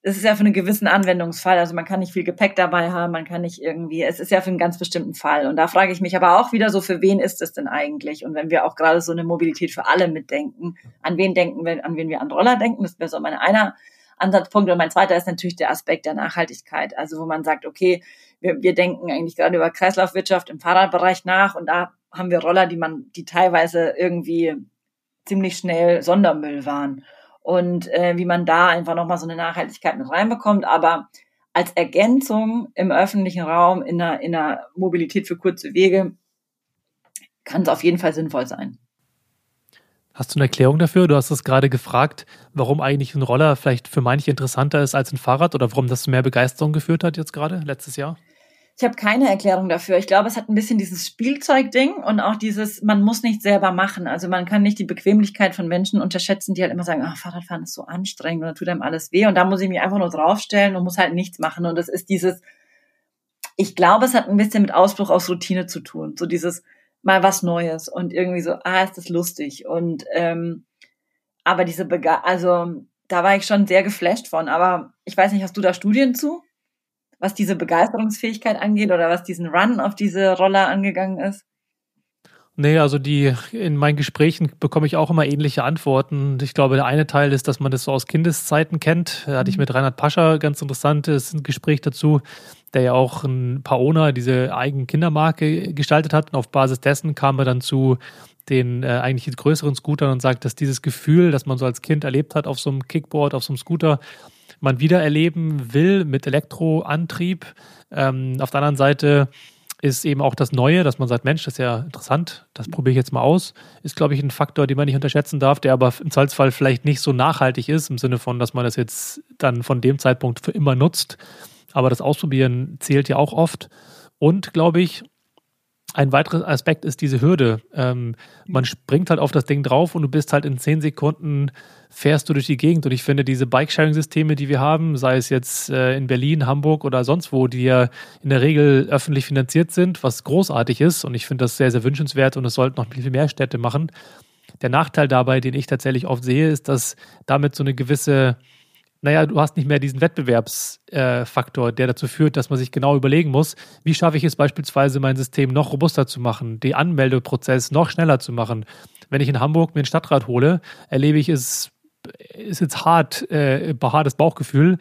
es ist ja für einen gewissen Anwendungsfall. Also man kann nicht viel Gepäck dabei haben, man kann nicht irgendwie, es ist ja für einen ganz bestimmten Fall. Und da frage ich mich aber auch wieder so, für wen ist es denn eigentlich? Und wenn wir auch gerade so eine Mobilität für alle mitdenken, an wen denken wir, an wen wir an Roller denken, das wäre so mein einer Ansatzpunkt. Und mein zweiter ist natürlich der Aspekt der Nachhaltigkeit. Also wo man sagt, okay, wir, wir denken eigentlich gerade über Kreislaufwirtschaft im Fahrradbereich nach und da haben wir Roller, die man, die teilweise irgendwie ziemlich schnell Sondermüll waren und äh, wie man da einfach nochmal so eine Nachhaltigkeit mit reinbekommt. Aber als Ergänzung im öffentlichen Raum in einer, in einer Mobilität für kurze Wege kann es auf jeden Fall sinnvoll sein. Hast du eine Erklärung dafür? Du hast es gerade gefragt, warum eigentlich ein Roller vielleicht für manche interessanter ist als ein Fahrrad oder warum das zu mehr Begeisterung geführt hat jetzt gerade, letztes Jahr? Ich habe keine Erklärung dafür. Ich glaube, es hat ein bisschen dieses Spielzeugding und auch dieses, man muss nicht selber machen. Also man kann nicht die Bequemlichkeit von Menschen unterschätzen, die halt immer sagen, ah, Fahrradfahren ist so anstrengend und tut einem alles weh. Und da muss ich mich einfach nur draufstellen und muss halt nichts machen. Und das ist dieses, ich glaube, es hat ein bisschen mit Ausbruch aus Routine zu tun. So dieses mal was Neues und irgendwie so, ah, ist das lustig. Und ähm, aber diese Bege also da war ich schon sehr geflasht von. Aber ich weiß nicht, hast du da Studien zu? Was diese Begeisterungsfähigkeit angeht oder was diesen Run auf diese Roller angegangen ist? Nee, also die in meinen Gesprächen bekomme ich auch immer ähnliche Antworten. Ich glaube, der eine Teil ist, dass man das so aus Kindeszeiten kennt. Da hatte ich mhm. mit Reinhard Pascher ganz interessantes Gespräch dazu, der ja auch ein Paona, diese eigene Kindermarke gestaltet hat. Und auf Basis dessen kam er dann zu den äh, eigentlich größeren Scootern und sagt, dass dieses Gefühl, das man so als Kind erlebt hat auf so einem Kickboard, auf so einem Scooter, man wiedererleben will mit Elektroantrieb. Ähm, auf der anderen Seite ist eben auch das Neue, dass man sagt, Mensch, das ist ja interessant, das probiere ich jetzt mal aus, ist, glaube ich, ein Faktor, den man nicht unterschätzen darf, der aber im Zweifelsfall vielleicht nicht so nachhaltig ist, im Sinne von, dass man das jetzt dann von dem Zeitpunkt für immer nutzt. Aber das Ausprobieren zählt ja auch oft. Und, glaube ich, ein weiterer Aspekt ist diese Hürde. Ähm, man springt halt auf das Ding drauf und du bist halt in zehn Sekunden fährst du durch die Gegend. Und ich finde, diese Bike-Sharing-Systeme, die wir haben, sei es jetzt äh, in Berlin, Hamburg oder sonst wo, die ja in der Regel öffentlich finanziert sind, was großartig ist. Und ich finde das sehr, sehr wünschenswert und es sollten noch viel, viel mehr Städte machen. Der Nachteil dabei, den ich tatsächlich oft sehe, ist, dass damit so eine gewisse naja, du hast nicht mehr diesen Wettbewerbsfaktor, äh, der dazu führt, dass man sich genau überlegen muss, wie schaffe ich es beispielsweise, mein System noch robuster zu machen, den Anmeldeprozess noch schneller zu machen. Wenn ich in Hamburg mir ein Stadtrat hole, erlebe ich es, ist jetzt hart, äh, hartes Bauchgefühl.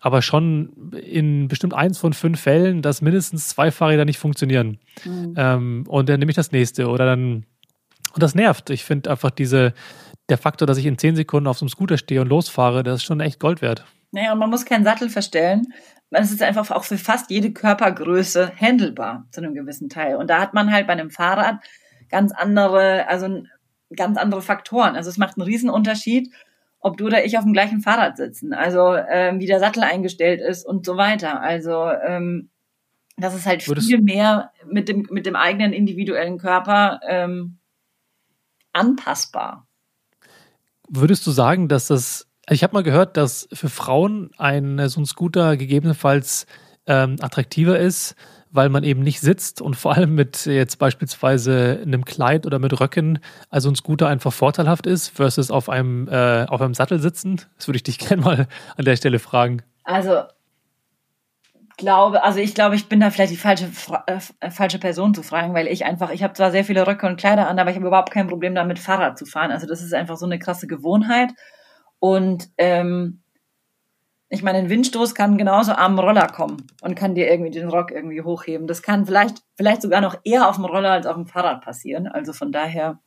aber schon in bestimmt eins von fünf Fällen, dass mindestens zwei Fahrräder nicht funktionieren. Mhm. Ähm, und dann nehme ich das nächste oder dann und das nervt. Ich finde einfach diese, der Faktor, dass ich in zehn Sekunden auf so einem Scooter stehe und losfahre, das ist schon echt Gold wert. Naja, und man muss keinen Sattel verstellen. Es ist einfach auch für fast jede Körpergröße handelbar zu einem gewissen Teil. Und da hat man halt bei einem Fahrrad ganz andere, also ganz andere Faktoren. Also es macht einen Riesenunterschied, ob du oder ich auf dem gleichen Fahrrad sitzen. Also ähm, wie der Sattel eingestellt ist und so weiter. Also ähm, das ist halt Würdest viel mehr mit dem, mit dem eigenen individuellen Körper ähm, anpassbar. Würdest du sagen, dass das, ich habe mal gehört, dass für Frauen ein so ein Scooter gegebenenfalls ähm, attraktiver ist, weil man eben nicht sitzt und vor allem mit jetzt beispielsweise einem Kleid oder mit Röcken, also ein Scooter einfach vorteilhaft ist, versus auf einem, äh, auf einem Sattel sitzen? Das würde ich dich gerne mal an der Stelle fragen. Also glaube, also ich glaube, ich bin da vielleicht die falsche, äh, falsche Person zu fragen, weil ich einfach, ich habe zwar sehr viele Röcke und Kleider an, aber ich habe überhaupt kein Problem damit, Fahrrad zu fahren. Also das ist einfach so eine krasse Gewohnheit. Und ähm, ich meine, ein Windstoß kann genauso am Roller kommen und kann dir irgendwie den Rock irgendwie hochheben. Das kann vielleicht, vielleicht sogar noch eher auf dem Roller als auf dem Fahrrad passieren. Also von daher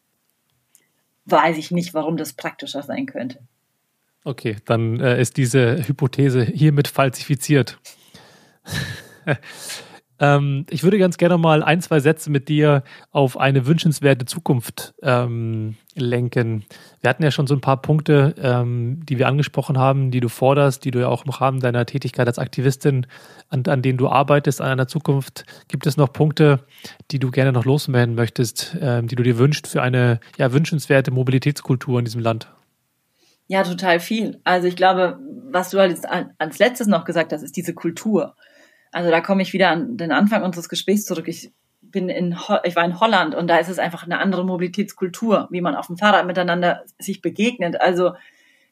weiß ich nicht, warum das praktischer sein könnte. Okay, dann äh, ist diese Hypothese hiermit falsifiziert. ähm, ich würde ganz gerne mal ein, zwei Sätze mit dir auf eine wünschenswerte Zukunft ähm, lenken. Wir hatten ja schon so ein paar Punkte, ähm, die wir angesprochen haben, die du forderst, die du ja auch im Rahmen deiner Tätigkeit als Aktivistin, an, an denen du arbeitest, an einer Zukunft. Gibt es noch Punkte, die du gerne noch loswerden möchtest, ähm, die du dir wünschst für eine ja, wünschenswerte Mobilitätskultur in diesem Land? Ja, total viel. Also ich glaube, was du halt als letztes noch gesagt hast, ist diese Kultur. Also da komme ich wieder an den Anfang unseres Gesprächs zurück. Ich bin in, ich war in Holland und da ist es einfach eine andere Mobilitätskultur, wie man auf dem Fahrrad miteinander sich begegnet. Also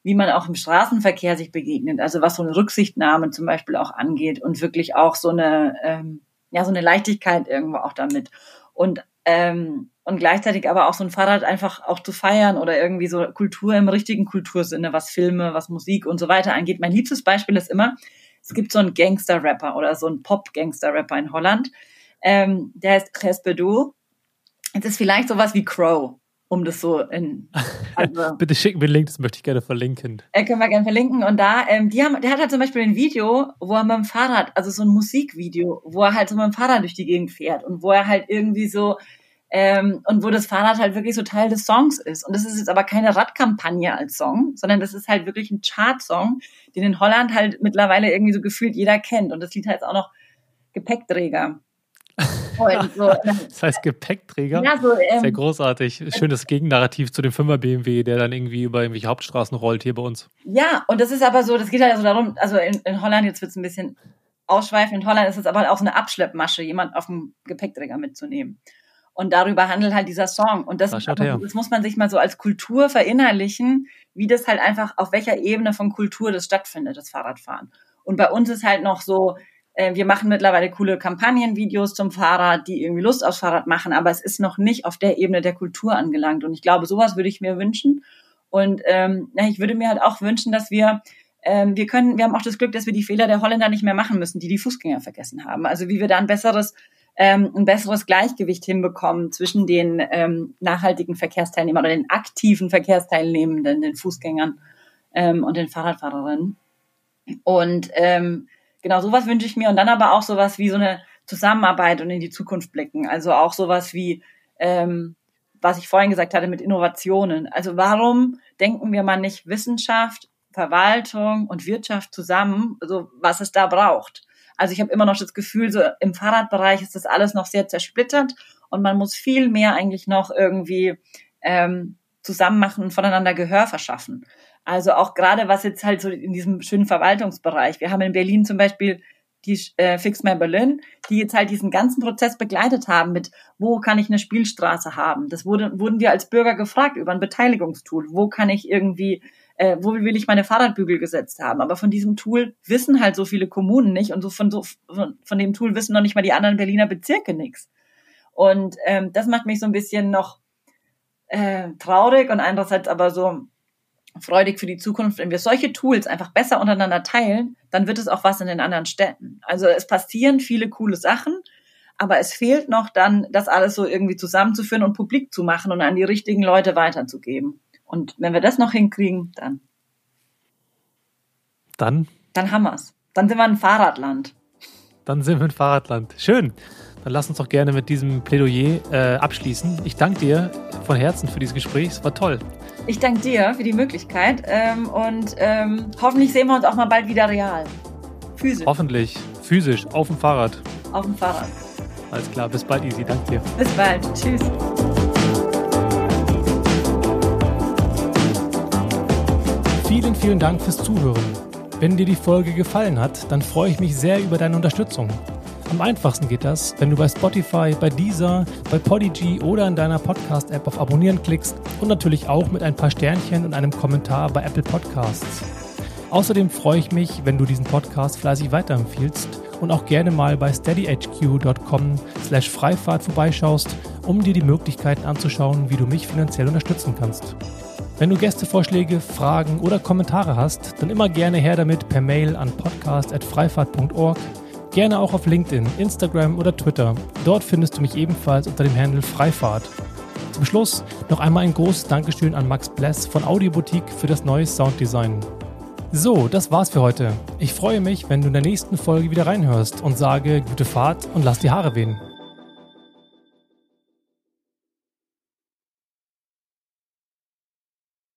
wie man auch im Straßenverkehr sich begegnet. Also was so eine Rücksichtnahme zum Beispiel auch angeht und wirklich auch so eine, ähm, ja, so eine Leichtigkeit irgendwo auch damit. Und ähm, und gleichzeitig aber auch so ein Fahrrad einfach auch zu feiern oder irgendwie so Kultur im richtigen Kultursinne, was Filme, was Musik und so weiter angeht. Mein liebstes Beispiel ist immer, es gibt so einen Gangster-Rapper oder so einen Pop-Gangster-Rapper in Holland. Ähm, der heißt Crespedou. Es ist vielleicht sowas wie Crow, um das so in. Also, Bitte schicken mir einen Link, das möchte ich gerne verlinken. Äh, können wir gerne verlinken. Und da, ähm, die haben, der hat halt zum Beispiel ein Video, wo er mit dem Fahrrad, also so ein Musikvideo, wo er halt so mit dem Fahrrad durch die Gegend fährt und wo er halt irgendwie so ähm, und wo das Fahrrad halt wirklich so Teil des Songs ist. Und das ist jetzt aber keine Radkampagne als Song, sondern das ist halt wirklich ein Chart-Song, den in Holland halt mittlerweile irgendwie so gefühlt jeder kennt. Und das Lied heißt auch noch Gepäckträger. So, das heißt Gepäckträger. Ja, so, ähm, Sehr großartig. Schönes Gegennarrativ zu dem 5er BMW, der dann irgendwie über irgendwelche Hauptstraßen rollt hier bei uns. Ja, und das ist aber so, das geht halt also darum, also in, in Holland, jetzt wird es ein bisschen ausschweifend, in Holland ist es aber auch so eine Abschleppmasche, jemand auf dem Gepäckträger mitzunehmen. Und darüber handelt halt dieser Song. Und das, das muss man sich mal so als Kultur verinnerlichen, wie das halt einfach, auf welcher Ebene von Kultur das stattfindet, das Fahrradfahren. Und bei uns ist halt noch so, äh, wir machen mittlerweile coole Kampagnenvideos zum Fahrrad, die irgendwie Lust aufs Fahrrad machen, aber es ist noch nicht auf der Ebene der Kultur angelangt. Und ich glaube, sowas würde ich mir wünschen. Und ähm, ich würde mir halt auch wünschen, dass wir ähm, wir können, wir haben auch das Glück, dass wir die Fehler der Holländer nicht mehr machen müssen, die die Fußgänger vergessen haben. Also wie wir da ein besseres ähm, ein besseres Gleichgewicht hinbekommen zwischen den ähm, nachhaltigen Verkehrsteilnehmern oder den aktiven Verkehrsteilnehmenden, den Fußgängern ähm, und den Fahrradfahrerinnen. Und ähm, genau sowas wünsche ich mir. Und dann aber auch sowas wie so eine Zusammenarbeit und in die Zukunft blicken. Also auch sowas wie, ähm, was ich vorhin gesagt hatte, mit Innovationen. Also warum denken wir mal nicht Wissenschaft, Verwaltung und Wirtschaft zusammen, also was es da braucht? Also ich habe immer noch das Gefühl, so im Fahrradbereich ist das alles noch sehr zersplittert und man muss viel mehr eigentlich noch irgendwie ähm, zusammen machen und voneinander Gehör verschaffen. Also auch gerade was jetzt halt so in diesem schönen Verwaltungsbereich. Wir haben in Berlin zum Beispiel die äh, Fix My Berlin, die jetzt halt diesen ganzen Prozess begleitet haben mit, wo kann ich eine Spielstraße haben? Das wurde, wurden wir als Bürger gefragt über ein Beteiligungstool. Wo kann ich irgendwie äh, wo will ich meine Fahrradbügel gesetzt haben. Aber von diesem Tool wissen halt so viele Kommunen nicht und so von, so, von, von dem Tool wissen noch nicht mal die anderen Berliner Bezirke nichts. Und ähm, das macht mich so ein bisschen noch äh, traurig und andererseits aber so freudig für die Zukunft. Wenn wir solche Tools einfach besser untereinander teilen, dann wird es auch was in den anderen Städten. Also es passieren viele coole Sachen, aber es fehlt noch dann, das alles so irgendwie zusammenzuführen und publik zu machen und an die richtigen Leute weiterzugeben. Und wenn wir das noch hinkriegen, dann. Dann? Dann haben wir's. Dann sind wir ein Fahrradland. Dann sind wir ein Fahrradland. Schön. Dann lass uns doch gerne mit diesem Plädoyer äh, abschließen. Ich danke dir von Herzen für dieses Gespräch. Es war toll. Ich danke dir für die Möglichkeit ähm, und ähm, hoffentlich sehen wir uns auch mal bald wieder real. Physisch. Hoffentlich. Physisch. Auf dem Fahrrad. Auf dem Fahrrad. Alles klar. Bis bald, Easy. Danke dir. Bis bald. Tschüss. Vielen, vielen Dank fürs Zuhören. Wenn dir die Folge gefallen hat, dann freue ich mich sehr über deine Unterstützung. Am einfachsten geht das, wenn du bei Spotify, bei Deezer, bei Podigy oder in deiner Podcast-App auf Abonnieren klickst und natürlich auch mit ein paar Sternchen und einem Kommentar bei Apple Podcasts. Außerdem freue ich mich, wenn du diesen Podcast fleißig weiterempfiehlst und auch gerne mal bei steadyhq.com slash Freifahrt vorbeischaust, um dir die Möglichkeiten anzuschauen, wie du mich finanziell unterstützen kannst. Wenn du Gästevorschläge, Fragen oder Kommentare hast, dann immer gerne her damit per Mail an podcast.freifahrt.org Gerne auch auf LinkedIn, Instagram oder Twitter. Dort findest du mich ebenfalls unter dem Handel Freifahrt. Zum Schluss noch einmal ein großes Dankeschön an Max Bless von Audioboutique für das neue Sounddesign. So, das war's für heute. Ich freue mich, wenn du in der nächsten Folge wieder reinhörst und sage gute Fahrt und lass die Haare wehen.